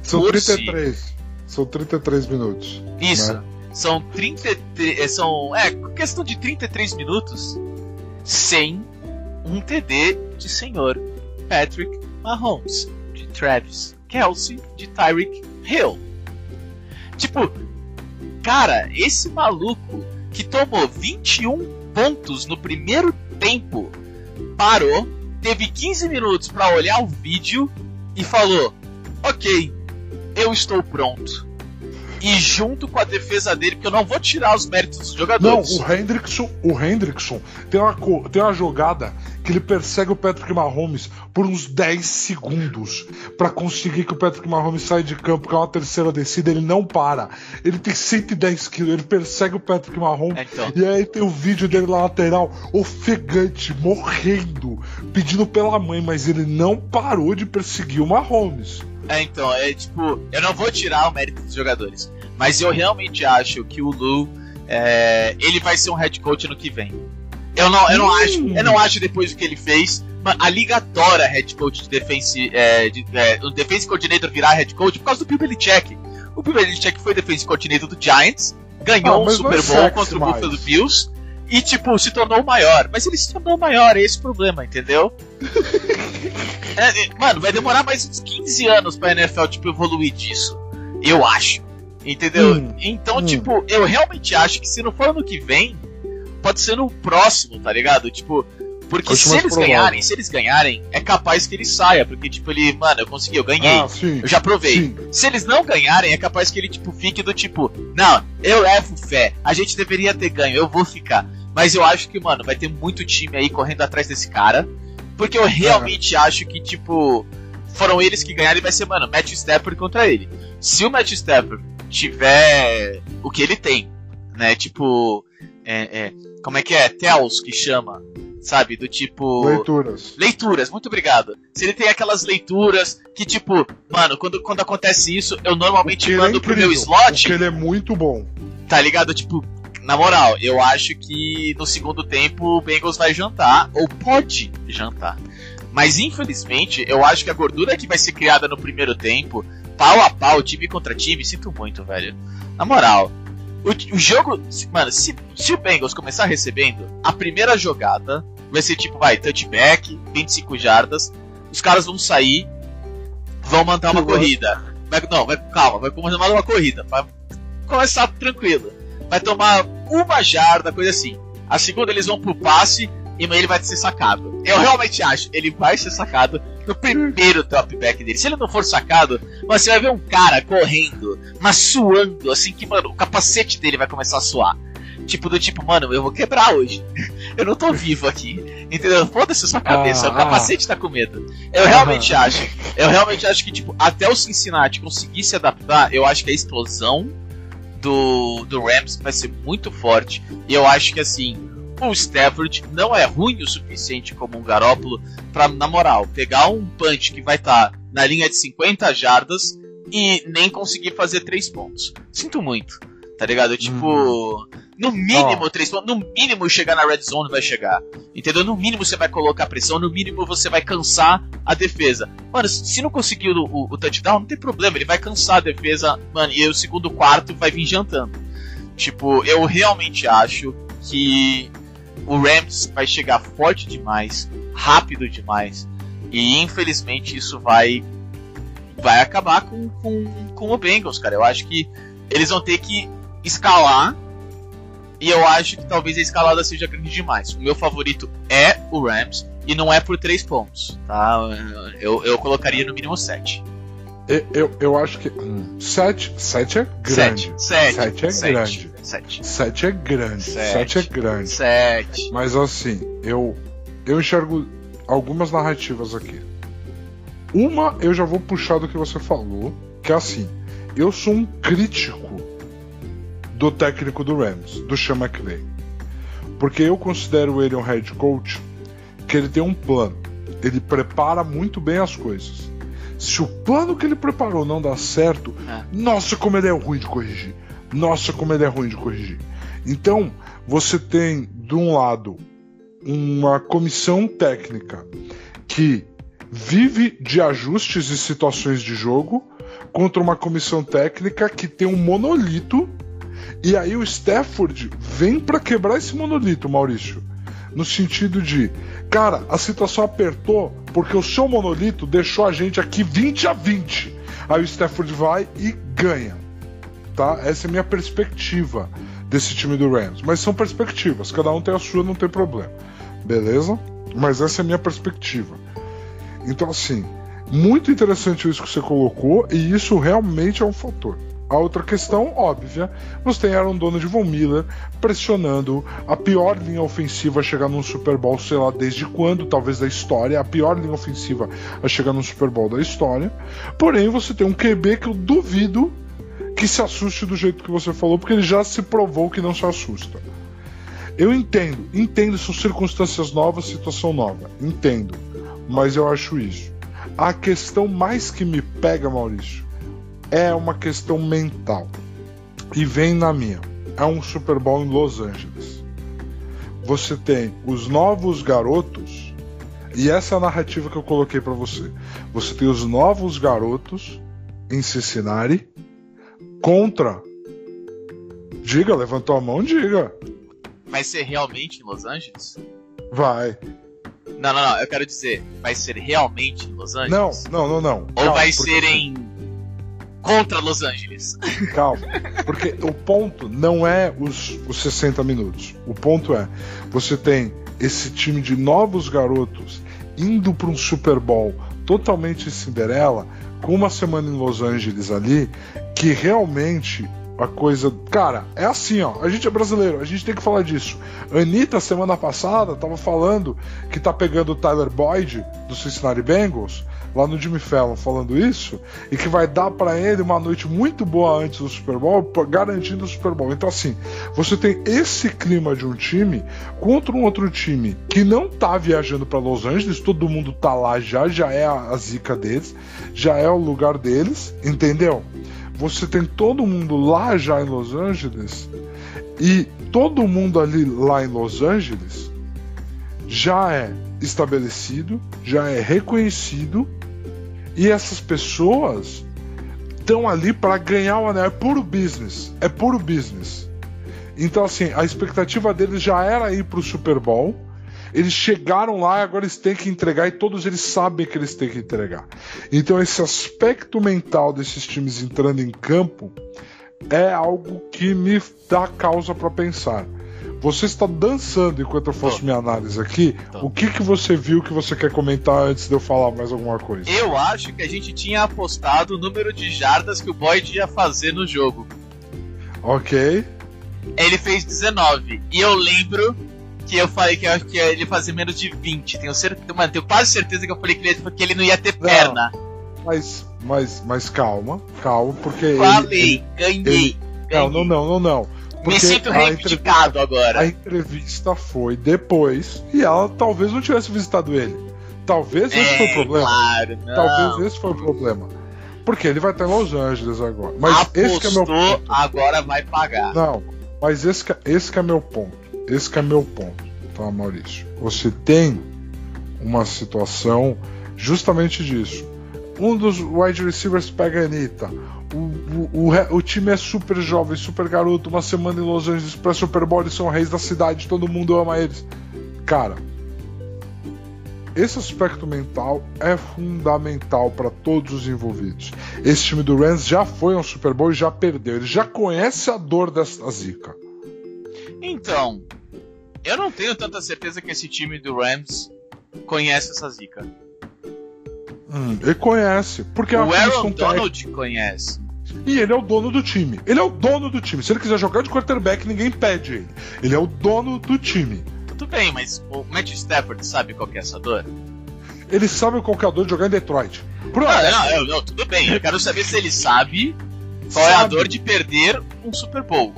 São 14. 33. São 33 minutos. Isso. né? São 33. é, São. É, questão de 33 minutos sem um TD de senhor Patrick Mahomes, de Travis Kelsey, de Tyreek Hill. Tipo, cara, esse maluco que tomou 21 pontos no primeiro tempo parou, teve 15 minutos pra olhar o vídeo e falou: Ok, eu estou pronto. E junto com a defesa dele, porque eu não vou tirar os méritos dos Não, jogadores. o Hendrickson, o Hendrickson tem uma, tem uma jogada que ele persegue o Patrick Mahomes por uns 10 segundos pra conseguir que o Patrick Mahomes saia de campo, que é uma terceira descida, ele não para. Ele tem 110 quilos, ele persegue o Patrick Mahomes. É, então. E aí tem o vídeo dele na lateral, ofegante, morrendo, pedindo pela mãe, mas ele não parou de perseguir o Mahomes. É, então, é tipo, eu não vou tirar o mérito dos jogadores, mas eu realmente acho que o Lu, é, ele vai ser um head coach no que vem. Eu não, eu não Hum. acho, eu não acho depois do que ele fez, a liga adora head coach de defense, é, de, é, o defense coordinator virar head coach por causa do Bill Belichick. O Bill Belichick foi defense coordinator do Giants, ganhou Ah, um não Super é Bowl sexy contra o. Buffalo Bills e tipo se tornou maior. Mas ele se tornou maior, é esse o problema, entendeu? É, é, mano, vai demorar mais uns 15 anos pra NFL, tipo, evoluir disso. Eu acho. Entendeu? Hum, então, hum. tipo, eu realmente acho que se não for ano que vem, pode ser no próximo, tá ligado? Tipo, porque se eles provável. ganharem, se eles ganharem, é capaz que ele saia. Porque, tipo, ele, mano, eu consegui, eu ganhei. Ah. Eu já provei. Sim. Se eles não ganharem, é capaz que ele, tipo, fique do tipo, não, eu levo fé, a gente deveria ter ganho, eu vou ficar. Mas eu acho que, mano, vai ter muito time aí correndo atrás desse cara. Porque eu realmente acho que, tipo, foram eles que ganharam e vai ser, mano, Matthew Stafford contra ele. Se o Matthew Stafford tiver o que ele tem, né, tipo, é, é, como é que é? Tells que chama. sabe? Do tipo. Leituras. Leituras, muito obrigado. Se ele tem aquelas leituras que, tipo, mano, quando, quando acontece isso, eu normalmente é mando pro meu slot, Porque ele é muito bom. tá ligado? Tipo, na moral, eu acho que no segundo tempo o Bengals vai jantar, ou pode jantar. Mas infelizmente, eu acho que a gordura que vai ser criada no primeiro tempo, pau a pau, time contra time, sinto muito, velho. Na moral, o, o jogo. Mano, se, se o Bengals começar recebendo, a primeira jogada vai ser tipo, vai, touchback, 25 jardas, os caras vão sair, vão mandar uma corrida. Vai, não, vai, calma, vai mandar uma corrida. Vai começar tranquilo. Vai tomar uma jarda, coisa assim. A segunda eles vão pro passe e ele vai ser sacado. Eu realmente acho, ele vai ser sacado no primeiro dropback dele. Se ele não for sacado, você vai ver um cara correndo, mas suando, assim que, mano, o capacete dele vai começar a suar. Tipo, do tipo, mano, eu vou quebrar hoje. Eu não tô vivo aqui. Entendeu? Foda-se sua cabeça, Ah, o capacete tá com medo. Eu realmente acho. Eu realmente acho que, tipo, até o Cincinnati conseguir se adaptar, eu acho que a explosão do, do Rams vai ser muito forte. E eu acho que, assim, o Stafford não é ruim o suficiente como um Garópolo pra, na moral, pegar um punch que vai estar na linha de 50 jardas e nem conseguir fazer 3 pontos. Sinto muito, tá ligado? Tipo, no mínimo Ó. 3 pontos, no mínimo chegar na red zone vai chegar. Entendeu? No mínimo você vai colocar pressão, no mínimo você vai cansar a defesa. Mano, se não conseguir o, o- o touchdown, não tem problema, ele vai cansar a defesa, mano, e o segundo quarto vai vir jantando. Tipo, eu realmente acho que o Rams vai chegar forte demais, rápido demais, e infelizmente isso vai vai acabar com, com, com o Bengals, cara. Eu acho que eles vão ter que escalar. E eu acho que talvez a escalada seja grande demais. O meu favorito é o Rams. E não é por 3 pontos, tá? Eu, eu colocaria no mínimo 7. Eu, eu, eu acho que. 7 sete é grande. 7. Sete é grande. 7. 7 é grande. Sete. 7 é grande. 7. Mas assim, eu eu enxergo algumas narrativas aqui. Uma eu já vou puxar do que você falou, que é assim, eu sou um crítico do técnico do Rams, do Sean McVay. Porque eu considero ele um head coach que ele tem um plano. Ele prepara muito bem as coisas. Se o plano que ele preparou não dá certo, É. nossa, como ele é ruim de corrigir. Nossa, como ele é ruim de corrigir. Então, você tem, de um lado, uma comissão técnica que vive de ajustes e situações de jogo, contra uma comissão técnica que tem um monolito. E aí o Stafford vem para quebrar esse monolito, Maurício. No sentido de, cara, a situação apertou porque o seu monolito deixou a gente aqui 20 a 20. Aí o Stafford vai e ganha. Tá? Essa é a minha perspectiva desse time do Rams. Mas são perspectivas, cada um tem a sua, não tem problema. Beleza? Mas essa é a minha perspectiva. Então, assim, muito interessante isso que você colocou, e isso realmente é um fator. A outra questão, óbvia, você tem Aaron Donald e Von Miller pressionando a pior linha ofensiva a chegar num Super Bowl, sei lá desde quando, talvez da história, a pior linha ofensiva a chegar num Super Bowl da história. Porém, você tem um QB que eu duvido que se assuste do jeito que você falou, porque ele já se provou que não se assusta. Eu entendo, entendo, são circunstâncias novas, situação nova, entendo, mas eu acho isso. A questão mais que me pega, Maurício, é uma questão mental. E vem na minha. É um Super Bowl em Los Angeles. Você tem os novos garotos, e essa é a narrativa que eu coloquei para você. Você tem os novos garotos em Cincinnati contra. Diga, levantou a mão, diga. Vai ser realmente em Los Angeles? Vai. Não, não, não. Eu quero dizer, vai ser realmente em Los Não, Angeles? não, não, não. Ou Calma, vai ser em. Contra Los Angeles? Calma. Porque o ponto não é os, os 60 minutos. O ponto é: você tem esse time de novos garotos indo para um Super Bowl totalmente Cinderela, com uma semana em Los Angeles ali, que realmente a coisa. Cara, é assim, ó. A gente é brasileiro, a gente tem que falar disso. Anitta, semana passada, tava falando que tá pegando o Tyler Boyd do Cincinnati Bengals lá no Jimmy Fallon falando isso e que vai dar para ele uma noite muito boa antes do Super Bowl, garantindo o Super Bowl. Então assim, você tem esse clima de um time contra um outro time que não tá viajando para Los Angeles, todo mundo tá lá já, já é a, a zica deles, já é o lugar deles, entendeu? Você tem todo mundo lá já em Los Angeles e todo mundo ali lá em Los Angeles já é estabelecido, já é reconhecido e essas pessoas estão ali para ganhar o anel. É puro business. É puro business. Então, assim, a expectativa deles já era ir para o Super Bowl. Eles chegaram lá e agora eles têm que entregar e todos eles sabem que eles têm que entregar. Então, esse aspecto mental desses times entrando em campo é algo que me dá causa para pensar. Você está dançando enquanto eu faço Tô. minha análise aqui. Tô. O que, que você viu que você quer comentar antes de eu falar mais alguma coisa? Eu acho que a gente tinha apostado o número de jardas que o Boyd ia fazer no jogo. Ok. Ele fez 19. E eu lembro que eu falei que, eu, que ele ia fazer menos de 20. Tenho, certeza, mano, tenho quase certeza que eu falei que ele, que ele não ia ter perna. Mas, mas, mas calma, calma, porque. Falei, ele, ganhei, ele, ganhei. Não, não, não, não, não. Me sinto reivindicado agora. A entrevista foi depois e ela talvez não tivesse visitado ele. Talvez esse é, foi o problema. Claro, não. Talvez esse foi o problema. Porque ele vai estar em Los Angeles agora. Mas Apostou, esse é meu ponto. agora vai pagar. Não, mas esse, esse é meu ponto. Esse é meu ponto, tá, Maurício? Você tem uma situação justamente disso. Um dos wide receivers pega a Anitta o, o, o, time é super jovem, super garoto. Uma semana em Los Angeles para Super Bowl, eles são reis da cidade, todo mundo ama eles. Cara, esse aspecto mental é fundamental para todos os envolvidos. Esse time do Rams já foi um Super Bowl e já perdeu. Ele já conhece a dor dessa zica. Então, eu não tenho tanta certeza que esse time do Rams conhece essa zica. Hum, ele conhece. Porque o Aaron Donald conhece. E ele é o dono do time. Ele é o dono do time. Se ele quiser jogar de quarterback, ninguém pede ele. Ele é o dono do time. Tudo bem, mas o Matt Stafford sabe qual é essa dor? Ele sabe qual é a dor de jogar em Detroit. Pronto. Não, não, não, tudo bem. Eu quero saber se ele sabe qual sabe. é a dor de perder um Super Bowl.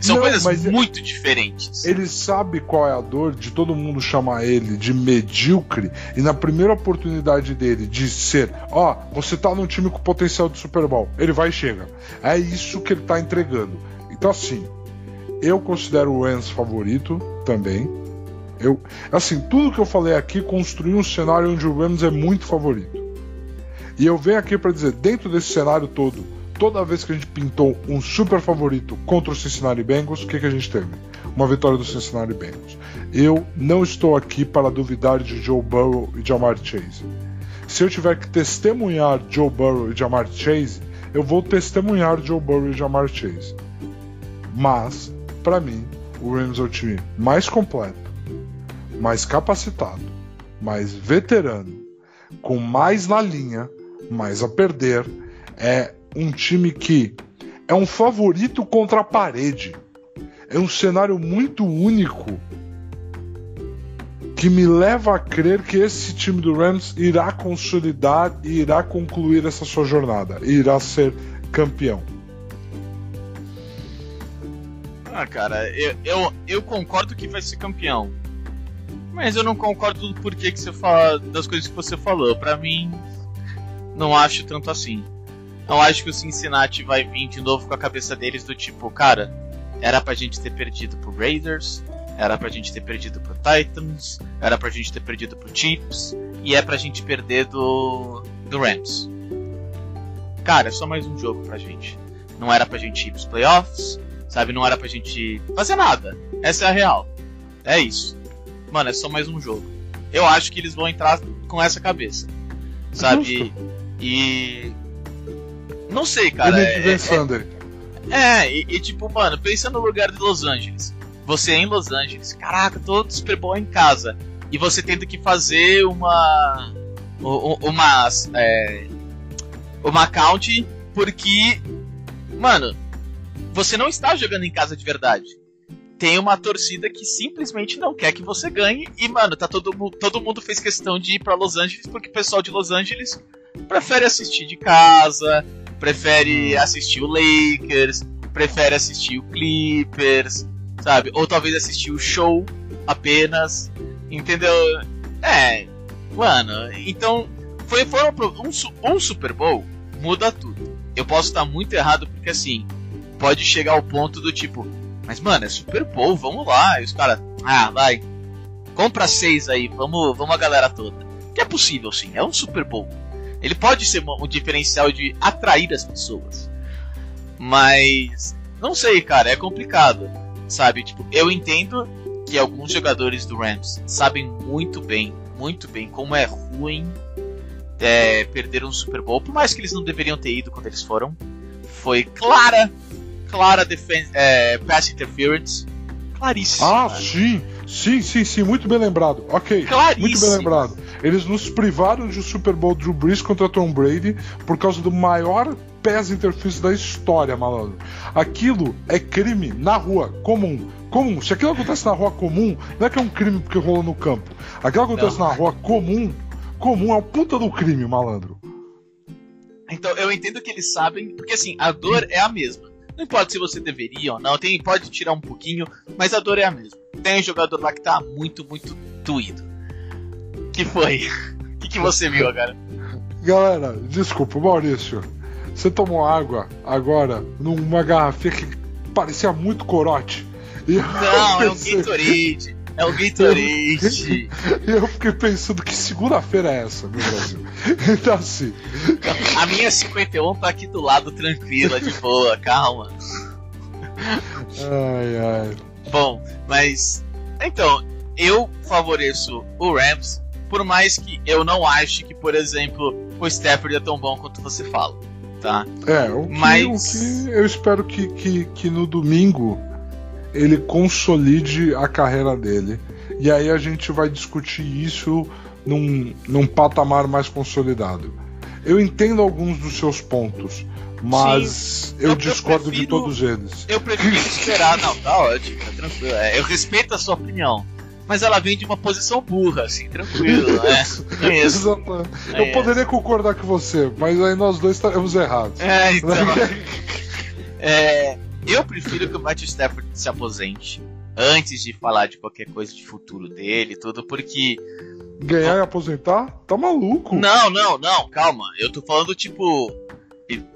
São não, coisas muito diferentes. Ele sabe qual é a dor de todo mundo chamar ele de medíocre e na primeira oportunidade dele de ser, ó, oh, você tá num time com potencial de Super Bowl, ele vai e chega. É isso que ele tá entregando. Então assim, eu considero o Rams favorito também. Eu, assim, tudo que eu falei aqui construiu um cenário onde o Rams é muito favorito. E eu venho aqui para dizer, dentro desse cenário todo, toda vez que a gente pintou um super favorito contra o Cincinnati Bengals, o que, que a gente teve? Uma vitória do Cincinnati Bengals. Eu não estou aqui para duvidar de Joe Burrow e Jamar Chase. Se eu tiver que testemunhar Joe Burrow e Jamar Chase, eu vou testemunhar Joe Burrow e Jamar Chase. Mas, para mim, o Rams é o time mais completo, mais capacitado, mais veterano, com mais na linha, mais a perder. É um time que é um favorito contra a parede. É um cenário muito único que me leva a crer que esse time do Rams irá consolidar e irá concluir essa sua jornada, e irá ser campeão. Ah, cara, eu, eu, eu, concordo que vai ser campeão. Mas eu não concordo do porquê que você fala das coisas que você falou. Para mim, não acho tanto assim. Não acho que o Cincinnati vai vir de novo com a cabeça deles do tipo, cara, era pra gente ter perdido pro Raiders, era pra gente ter perdido pro Titans, era pra gente ter perdido pro Chiefs, e é pra gente perder do, do Rams. Cara, é só mais um jogo pra gente. Não era pra gente ir pros playoffs, sabe? Não era pra gente fazer nada. Essa é a real. É isso. Mano, é só mais um jogo. Eu acho que eles vão entrar com essa cabeça. Sabe? E não sei, cara. É, é, é, é e, e, tipo, mano, pensa no lugar de Los Angeles. Você é em Los Angeles, caraca, todo Super Bowl em casa. E você tendo que fazer uma. Uma. É, uma count porque. Mano, você não está jogando em casa de verdade. Tem uma torcida que simplesmente não quer que você ganhe. E, mano, tá todo, todo mundo fez questão de ir para Los Angeles porque o pessoal de Los Angeles prefere assistir de casa, prefere assistir o Lakers, prefere assistir o Clippers, sabe? Ou talvez assistir o show apenas, entendeu? É, mano, então foi, foi um, um, Super Bowl muda tudo. Eu posso estar muito errado porque assim, pode chegar ao ponto do tipo, mas mano, é Super Bowl, vamos lá. E os caras, ah, vai, compra seis aí, vamos, vamos a galera toda. Que é possível sim, é um Super Bowl. Ele pode ser um diferencial de atrair as pessoas. Mas não sei, cara, é complicado. Sabe? Tipo, eu entendo que alguns jogadores do Rams sabem muito bem, muito bem como é ruim é, perder um Super Bowl, por mais que eles não deveriam ter ido quando eles foram. Foi clara, clara defense, é, pass interference. Claríssimo. Ah, cara. sim, sim, sim, sim, muito bem lembrado. Ok, Claríssimo. muito bem lembrado. Eles nos privaram de um Super Bowl Drew Brees contra Tom Brady por causa do maior pass interference da história, malandro. Aquilo é crime na rua, comum. Comum. Se aquilo acontece na rua comum, não é que é um crime porque rolou no campo. Aquilo acontece não. na rua comum, comum é o puta do crime, malandro. Então, eu entendo que eles sabem, porque assim, a dor é a mesma. Não importa se você deveria ou não, tem, pode tirar um pouquinho, mas a dor é a mesma. Tem jogador lá que tá muito, muito doído. Que foi? O que, que você viu agora? Galera, desculpa, Maurício. Você tomou água agora numa garrafinha que parecia muito corote. Não, é um Gatorade. É o Gatorade. E eu fiquei pensando que segunda-feira é essa, meu Brasil. Então assim. A minha 51 tá aqui do lado, tranquila, de boa, calma. Ai, ai. Bom, mas. Então, eu favoreço o Rams, por mais que eu não ache que, por exemplo, o Stafford é tão bom quanto você fala. Tá? É, o que, mas... o que eu espero que, que, que no domingo ele consolide a carreira dele. E aí a gente vai discutir isso num, num patamar mais consolidado. Eu entendo alguns dos seus pontos, mas eu, eu, discordo eu prefiro, de todos eles. Eu prefiro esperar, não, tá ótimo, tá tranquilo. É, eu respeito a sua opinião. Mas ela vem de uma posição burra, assim, tranquilo, né? É Exato. É eu poderia concordar com você, mas aí nós dois estaremos errados. É, então. é, eu prefiro que o Matthew Stafford se aposente antes de falar de qualquer coisa de futuro dele e tudo, porque. Ganhar e aposentar? Tá maluco? Não, não, não, calma. Eu tô falando tipo.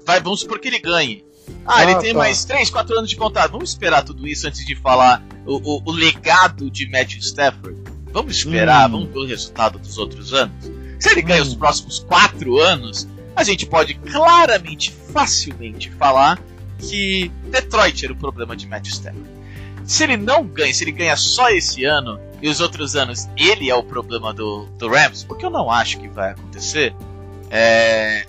Vai, vamos supor que ele ganhe. Ah, ah ele tem tá. mais 3, 4 anos de contrato. Vamos esperar tudo isso antes de falar o, o, o legado de Matthew Stafford. Vamos esperar, hum. vamos ver o resultado dos outros anos. Se ele ganha hum. os próximos 4 anos, a gente pode claramente, facilmente falar que Detroit era o problema de Matthew Stafford. Se ele não ganha, se ele ganha só esse ano e os outros anos ele é o problema do, do Rams, o que eu não acho que vai acontecer, é,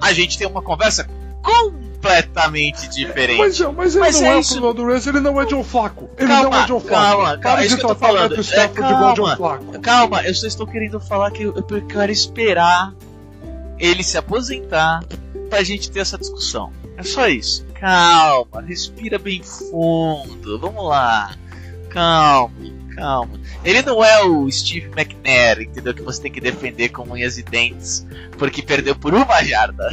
a gente tem uma conversa completamente diferente. Mas, mas ele mas não é, é o Rams, ele não é John Flaco. Ele calma, não é John Flaco. Calma, calma, é isso que eu tô falando. É, calma, calma, eu só estou querendo falar que eu, eu quero esperar ele se aposentar pra gente ter essa discussão. É só isso. Calma, respira bem fundo. Vamos lá. Calma, calma. Ele não é o Steve McNair, entendeu? Que você tem que defender com unhas e dentes porque perdeu por uma jarda.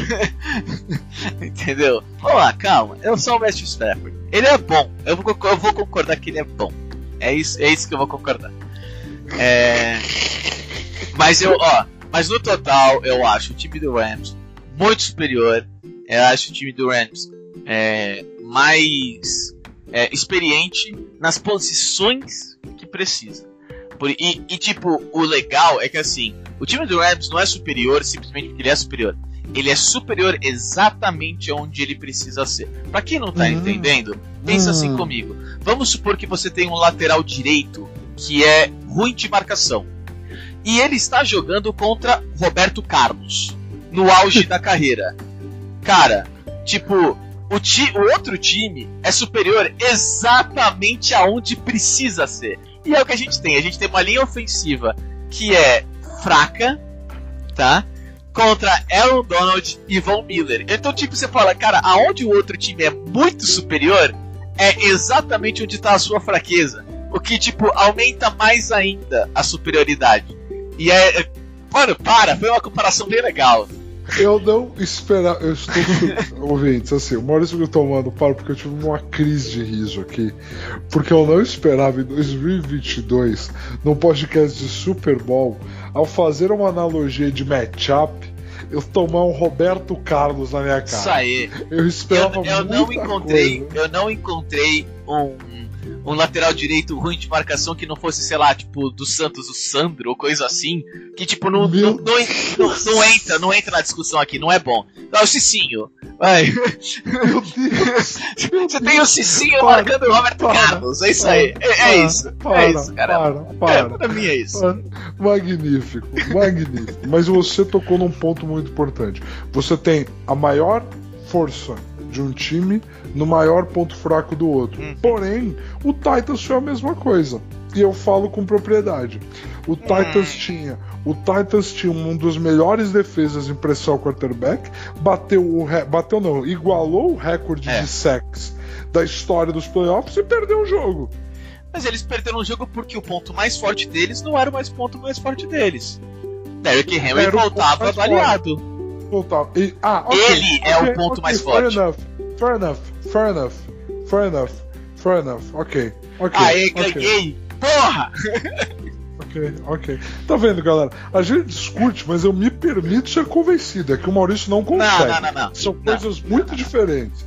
entendeu? Vamos lá, calma. Eu sou o Matthew Stafford. Ele é bom. Eu vou, eu vou concordar que ele é bom. É isso, é isso que eu vou concordar. É... Mas eu, ó, mas no total eu acho o time do Rams muito superior. Eu acho o time do Rams é, mais é, experiente nas posições que precisa. Por, e, e, tipo, o legal é que assim, o time do Rams não é superior simplesmente porque ele é superior. Ele é superior exatamente onde ele precisa ser. Para quem não tá uhum. entendendo, pensa uhum. assim comigo. Vamos supor que você tem um lateral direito que é ruim de marcação. E ele está jogando contra Roberto Carlos no auge da carreira. Cara, tipo, o, ti, o outro time é superior exatamente aonde precisa ser. E é o que a gente tem. A gente tem uma linha ofensiva que é fraca, tá? Contra Aaron Donald e Von Miller. Então, tipo, você fala, cara, aonde o outro time é muito superior, é exatamente onde está a sua fraqueza. O que, tipo, aumenta mais ainda a superioridade. E é. Mano, para, foi uma comparação bem legal. Eu não esperava. Eu estou. Ouvintes, assim, o Maurício me tomando para porque eu tive uma crise de riso aqui. Porque eu não esperava em 2022, num podcast de Super Bowl, ao fazer uma analogia de matchup, eu tomar um Roberto Carlos na minha cara. Isso aí. Eu esperava Eu, eu não encontrei, coisa. eu não encontrei um, um lateral direito ruim de marcação que não fosse, sei lá, tipo, do Santos, o Sandro ou coisa assim, que tipo não, não, não, não- entra, não entra na discussão aqui, não é bom. Não, o Cicinho. Vai. Meu Deus! Você tem o Cicinho Para, marcando o Roberto para, Carlos. É isso aí. É, é para, isso. para, é isso, cara. para, para. É, pra mim é isso. Magnífico, magnífico. Mas você tocou num ponto muito importante. Você tem a maior força de um time no maior ponto fraco do outro. Uhum. Porém, o Titans foi a mesma coisa. E eu falo com propriedade. O Titans tinha. O Titans tinha um dos melhores defesas em pressão ao quarterback. Bateu o bateu não, igualou o recorde É. de sacks da história dos playoffs e perdeu o jogo. Mas eles perderam o jogo porque o ponto mais forte deles não era o mais ponto mais forte deles. Derrick Henry voltava mais baleado. Voltar. E- ah, ok, Ele é ok, o ponto ok, mais fair forte. Enough, fair enough, fair enough, fair enough, fair enough. Ok, ok. Aê, ganhei! Porra! Ok, ok. Tá vendo, galera? A gente discute, mas eu me permito ser convencido. É que o Maurício não Não, consegue. não, não, não. São Não, coisas muito diferentes.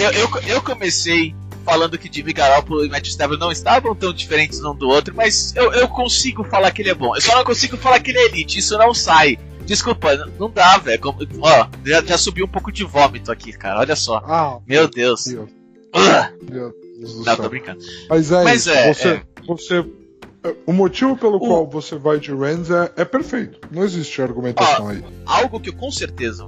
Eu, eu, eu comecei falando que Jimmy Garoppolo e Matt Stafford não estavam tão diferentes um do outro, mas eu, eu consigo falar que ele é bom. Eu só não consigo falar que ele é elite, isso não sai. Desculpa, não- dá, velho. Ó, já, já subiu um pouco de vômito aqui, cara. Olha só. Ah, Meu Deus. Deus, meu Deus do Não, céu. tô brincando. Mas é Mas isso. é, você, é. você. O motivo pelo O- qual você vai de Rams é, é perfeito. Não existe argumentação aí. Algo que eu com certeza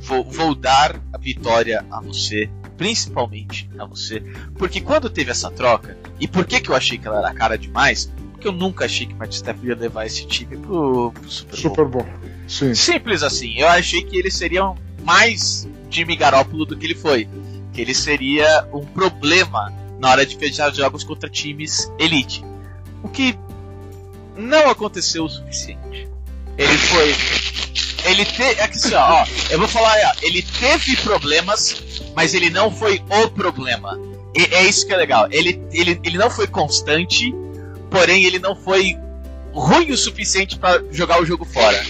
vou, vou dar a vitória a você, principalmente a você, porque quando teve essa troca, e por que, que eu achei que ela era cara demais? Porque eu nunca achei que o Matt Stafford ia levar esse time pro, pro Super Bowl. Super bom. Sim. Simples assim, eu achei que ele seria mais Jimmy Garoppolo do que ele foi. Que ele seria um problema na hora de fechar jogos contra times elite. O que não aconteceu o suficiente. Ele foi. Ele teve. É assim, ó, ó, eu vou falar, ó, ele teve problemas, mas ele não foi o problema. E é isso que é legal. Ele, ele, ele não foi constante, porém ele não foi ruim o suficiente pra jogar o jogo fora.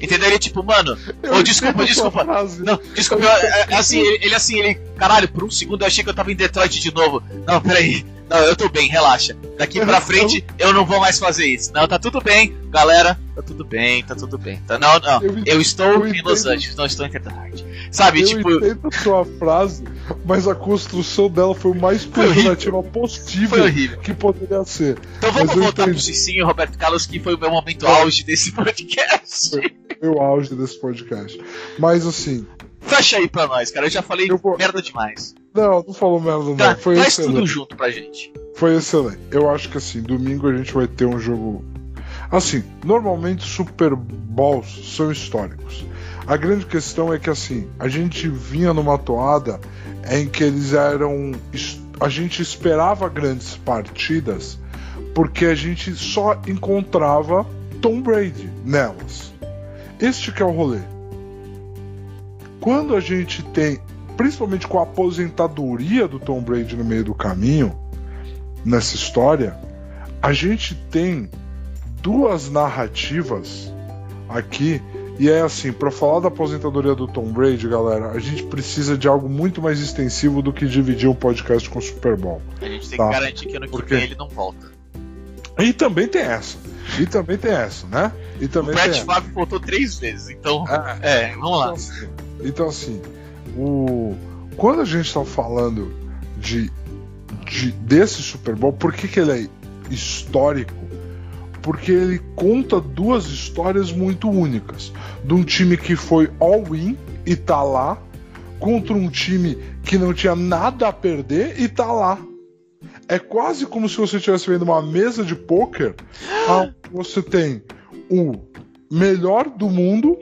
Entendeu? Ele tipo, mano, Eu Ô, desculpa, desculpa. não, desculpa, eu- é- assim, ele, ele assim, ele. Caralho, por um segundo eu achei que eu tava em Detroit de novo. Não, peraí. Não, eu tô bem, relaxa. Daqui pra frente eu não vou mais fazer isso. Não, tá tudo bem, galera. Tá tudo bem, tá tudo bem. Tá, não, não. Eu Eu estou eu em Los. Angeles, não estou em Detroit. Sabe, eu tipo. a sua frase, mas a construção dela foi o mais pejorativa possível que poderia ser. Então vamos voltar pro entendi. Cicinho e Roberto Carlos, que foi o meu momento Vai. auge desse podcast. Foi o auge desse podcast. Mas assim, Fecha aí pra nós, cara. Eu já falei Eu vou- merda demais. não, não falou merda não. Tá, foi traz tudo excelente. junto pra gente. Foi excelente. Eu acho que assim, domingo a gente vai ter um jogo. Assim, normalmente Super Bowls são históricos. A grande questão é que assim, a gente vinha numa toada em que eles eram. A gente esperava grandes partidas porque a gente só encontrava Tom Brady nelas. Este que é o rolê. Quando a gente tem, principalmente com a aposentadoria do Tom Brady no meio do caminho, nessa história, a gente tem duas narrativas aqui. E é assim, para falar da aposentadoria do Tom Brady, galera, a gente precisa de algo muito mais extensivo do que dividir um podcast com o Super Bowl. A gente tem Tá. que garantir que ano que Por quê? vem ele não volta. E também tem essa. E também tem essa, né? E O também tem Brett. Favre voltou três vezes, então. Ah, É, vamos lá. Então assim, então, assim, o... quando a gente está falando de, de- desse Super Bowl, por que, que ele é histórico? Porque ele conta duas histórias muito únicas. De um time que foi all-in e tá lá, contra um time que não tinha nada a perder e tá lá. É quase como se você estivesse vendo uma mesa de pôquer. onde Você tem o melhor do mundo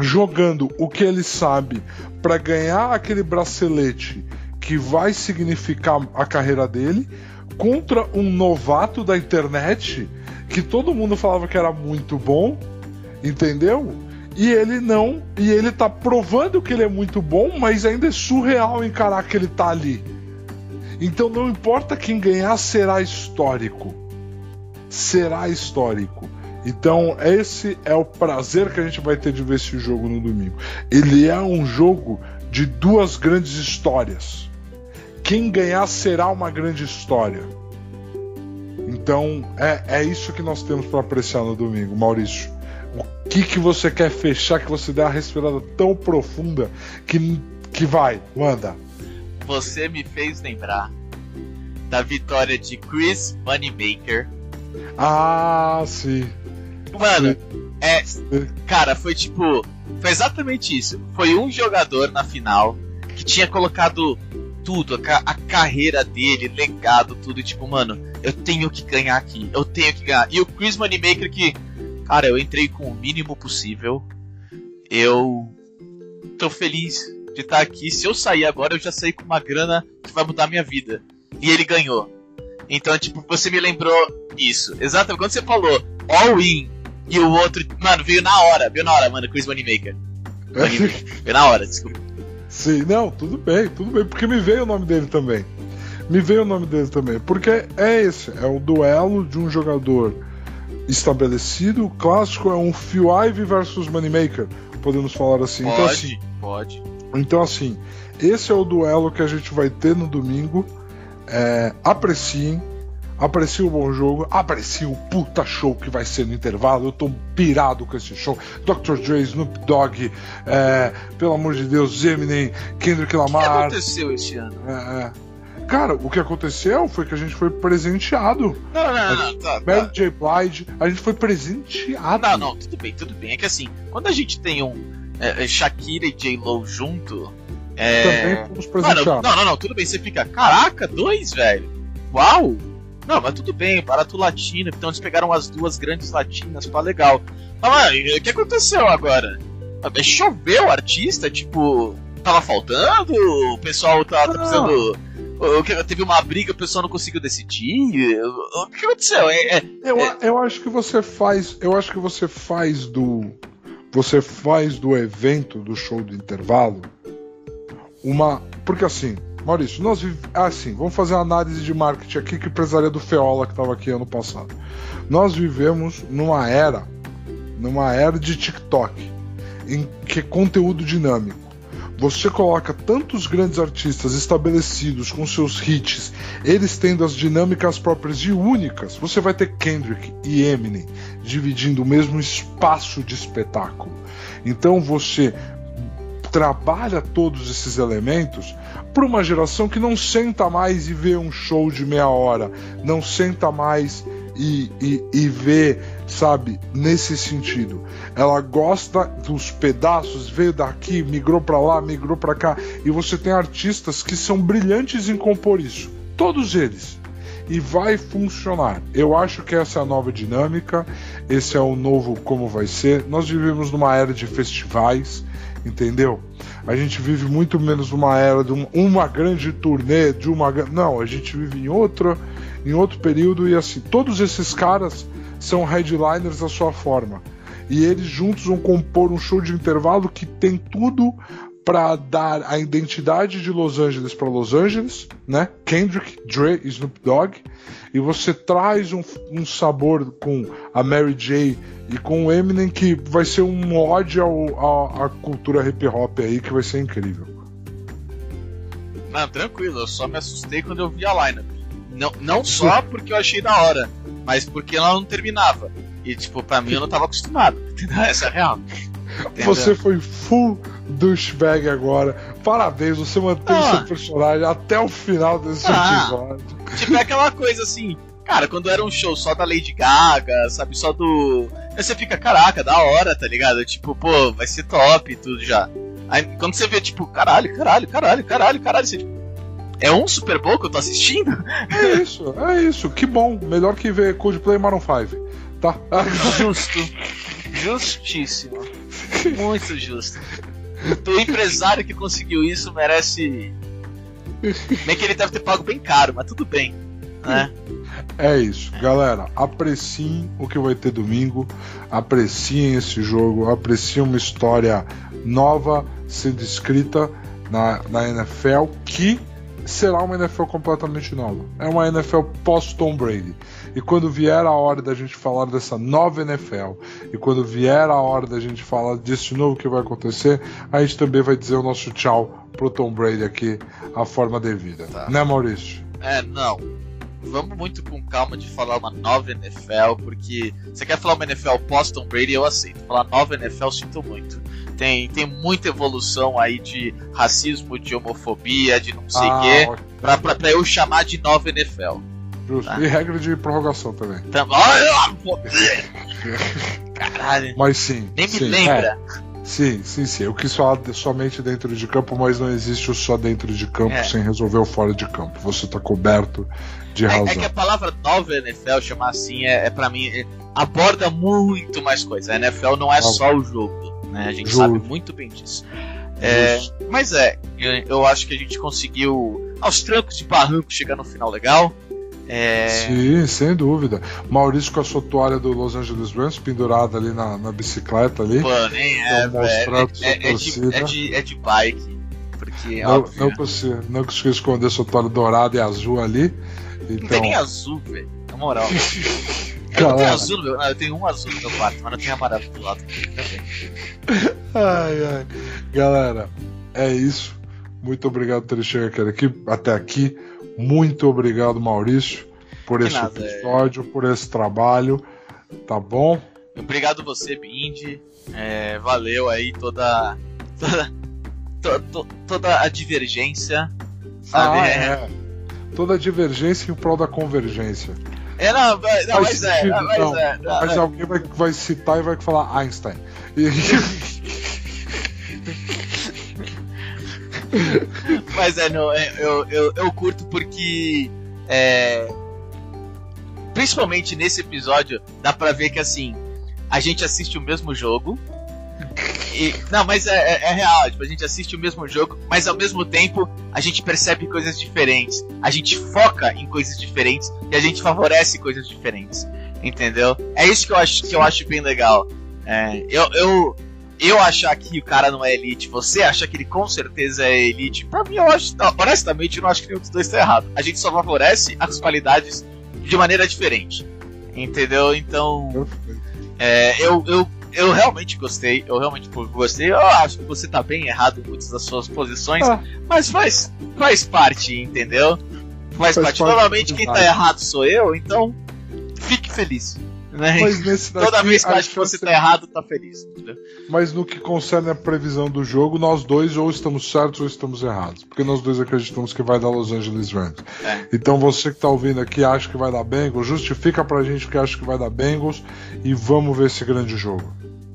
jogando o que ele sabe para ganhar aquele bracelete que vai significar a carreira dele contra um novato da internet que todo mundo falava que era muito bom, entendeu? E ele não. E ele tá provando que ele é muito bom, mas ainda é surreal encarar que ele tá ali. Então não importa quem ganhar, será histórico. Será histórico. Então, esse é o prazer que a gente vai ter de ver esse jogo no domingo. Ele é um jogo de duas grandes histórias. Quem ganhar será uma grande história. Então, é, é isso que nós temos para apreciar no domingo, Maurício. O que, que você quer fechar que você dê uma respirada tão profunda que, que vai, manda. Você me fez lembrar da vitória de Chris Moneymaker. Ah, sim. Mano, é. Cara, foi tipo. Foi exatamente isso. Foi um jogador na final que tinha colocado tudo, a, a, carreira dele, legado, tudo. E tipo, mano, eu tenho que ganhar aqui. Eu tenho que ganhar. E o Chris Moneymaker que. Cara, eu entrei com o mínimo possível. Eu. tô feliz de estar aqui. Se eu sair agora, eu já saí com uma grana que vai mudar minha vida. E ele ganhou. Então, tipo, você me lembrou isso. Exatamente. Quando você falou all in e o outro, mano, veio na hora, veio na hora, mano, Chris Moneymaker. Moneymaker. veio na hora, desculpa. Sim, não, tudo bem, tudo bem, porque me veio o nome dele também. Me veio o nome dele também, porque é esse, é o duelo de um jogador estabelecido, clássico, é um Phil Ivey versus Moneymaker, podemos falar assim. Pode, então, assim, pode. Então, assim, esse é o duelo que a gente vai ter no domingo. É, apreciem, Aparecia o bom jogo, aparecia o puta show que vai ser no intervalo. Eu tô pirado com esse show. Dr. Dre, Snoop Dogg, é, pelo amor de Deus, Eminem, Kendrick Lamar. O que aconteceu esse ano? É, é. Cara, o que aconteceu foi que a gente foi presenteado. Não, não, não, tá, Mary tá. J. Blige, a gente foi presenteado. Não, não, tudo bem, tudo bem. É que assim, quando a gente tem um é, é Shakira e J. Lo junto. Também fomos presenteados. Mano, não, não, não, tudo bem. Você fica, caraca, dois, velho. Uau! Não, mas tudo bem, barato latino, então eles pegaram as duas grandes latinas, pá, legal. Mas, mano, o que aconteceu agora? Choveu o artista, tipo, tava faltando? O pessoal tá, tá precisando. Teve uma briga, o pessoal não conseguiu decidir. O que aconteceu? É, é, eu, é... eu acho que você faz. Eu acho que você faz do. Você faz do evento, do show do intervalo, uma. Porque assim, Maurício, nós assim, vamos fazer uma análise de marketing aqui que precisaria do Feola que estava aqui ano passado. Nós vivemos numa era, numa era de TikTok, em que conteúdo dinâmico. Você coloca tantos grandes artistas estabelecidos com seus hits, eles tendo as dinâmicas próprias e únicas. Você vai ter Kendrick e Eminem dividindo o mesmo espaço de espetáculo. Então você trabalha todos esses elementos para uma geração que não senta mais e vê um show de meia hora, não senta mais e, e, e vê, sabe, nesse sentido. Ela gosta dos pedaços, veio daqui, migrou para lá, migrou para cá, e você tem artistas que são brilhantes em compor isso, todos eles. E vai funcionar. Eu acho que essa é a nova dinâmica, esse é o novo como vai ser. Nós vivemos numa era de festivais, entendeu? A gente vive muito menos uma era de uma, uma grande turnê, de uma. Não, a gente vive em outra, em outro período e assim, todos esses caras são headliners da sua forma. E eles juntos vão compor um show de intervalo que tem tudo para dar a identidade de Los Angeles para Los Angeles, né? Kendrick, Dre, Snoop Dogg, e você traz um, um sabor com a Mary J e com o Eminem que vai ser um ódio à cultura hip hop aí que vai ser incrível. Não, tranquilo, eu só me assustei quando eu vi a lineup. Não, não só porque eu achei da hora, mas porque ela não terminava. E tipo, pra mim eu não tava acostumado. Entendeu? Essa é a real. Entendeu? Você foi full douchebag agora. Parabéns, você manteve ah. seu personagem até o final desse ah. episódio. Tipo, é aquela coisa assim. Cara, quando era um show só da Lady Gaga, sabe, só do. Aí você fica, caraca, da hora, tá ligado? Tipo, pô, vai ser top e tudo já. Aí quando você vê, tipo, caralho, caralho, caralho, caralho, caralho, você tipo. É um Super Bowl que eu tô assistindo? É isso, é isso. Que bom. Melhor que ver Coldplay Maroon 5. Tá? Justo. Justíssimo. Muito justo. O empresário que conseguiu isso merece. Bem que ele deve ter pago bem caro, mas tudo bem. né? É isso, galera. Apreciem o que vai ter domingo, apreciem esse jogo, apreciem uma história nova sendo escrita na, na NFL que será uma NFL completamente nova. É uma NFL pós-Tom Brady. E quando vier a hora da gente falar dessa nova NFL, e quando vier a hora da gente falar desse novo que vai acontecer, a gente também vai dizer o nosso tchau pro Tom Brady aqui, a forma devida. Tá. Né, Maurício? É, não. Vamos muito com calma de falar uma nova NFL, porque você quer falar uma NFL pós-Tom Brady, eu aceito. Falar nova NFL, sinto muito. Tem, tem muita evolução aí de racismo, de homofobia, de não sei o Ah, quê, pra, pra, pra eu chamar de nova NFL. Justo. Tá. E regra de prorrogação também. Então, olha, pô, caralho, Mas sim. nem me sim, lembra. é. Sim, sim, sim. Eu quis falar somente dentro de campo, mas não existe o só dentro de campo É. sem resolver o fora de campo. Você tá coberto de É, razão. é que a palavra nova NFL, chamar assim, é, é para mim, é- aborda muito mais coisa. A NFL não é só o jogo, né? A gente sabe muito bem disso. É, mas é, eu, eu acho que a gente conseguiu, aos trancos de barranco, chegar no final legal. É, Sim, sem dúvida. Maurício com a sua toalha do Los Angeles Rams pendurada ali na, na bicicleta ali. pô, nem é, Então, velho. É, é, é de, é, de, é de bike. Porque, Não, óbvio, não, consigo, não consigo esconder sua toalha dourada e azul ali. não Então, tem nem azul, velho. Na moral. Eu não tenho azul meu. Não, eu tenho um azul no meu quarto, mas não tenho amarelo do lado. Também. Ai, ai. Galera, é isso. Muito obrigado por ter chegado aqui, até aqui. Muito obrigado, Maurício, por esse nada, é. episódio, por esse trabalho. Tá bom? Obrigado você, Bindi. É, valeu aí toda. toda, to- to- toda a divergência. Sabe? Ah, é. é. Toda a divergência em prol da convergência. É, não, mas- não, Faz mas é. sentido, não, Mas não. é. não, Mas é. alguém vai, vai citar e vai falar Einstein. E- Mas é, não, é, eu, eu, eu curto porque. É, principalmente nesse episódio, dá pra ver que assim. A gente assiste o mesmo jogo. E, não, mas é, é- é real, tipo, a gente assiste o mesmo jogo, mas ao mesmo tempo a gente percebe coisas diferentes. A gente foca em coisas diferentes e a gente favorece coisas diferentes. Entendeu? É isso que eu acho que eu acho bem legal. É, eu, eu, eu achar que o cara não é elite, você acha que ele com certeza é elite, pra mim eu acho, honestamente, eu não acho que nenhum dos dois tá errado. A gente só favorece as qualidades de maneira diferente. Entendeu? Então, é, eu, eu, eu realmente gostei, eu realmente gostei. Eu acho que você tá bem errado em muitas das suas posições, Ah. mas faz, faz parte, entendeu? Faz, Faz parte. parte Normalmente quem tá errado sou eu, então fique feliz. Né? Mas nesse daqui, Toda vez que eu a acho que você tá errado, tá feliz. entendeu? Mas no que concerne a previsão do jogo, nós dois ou estamos certos ou estamos errados. Porque nós dois acreditamos que vai dar Los Angeles Rams. É. Então você que tá ouvindo aqui acha que vai dar Bengals, justifica pra gente que acha que vai dar Bengals e vamos ver esse grande jogo.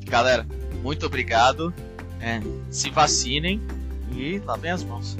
Galera, muito obrigado. É, se vacinem e lavem as mãos.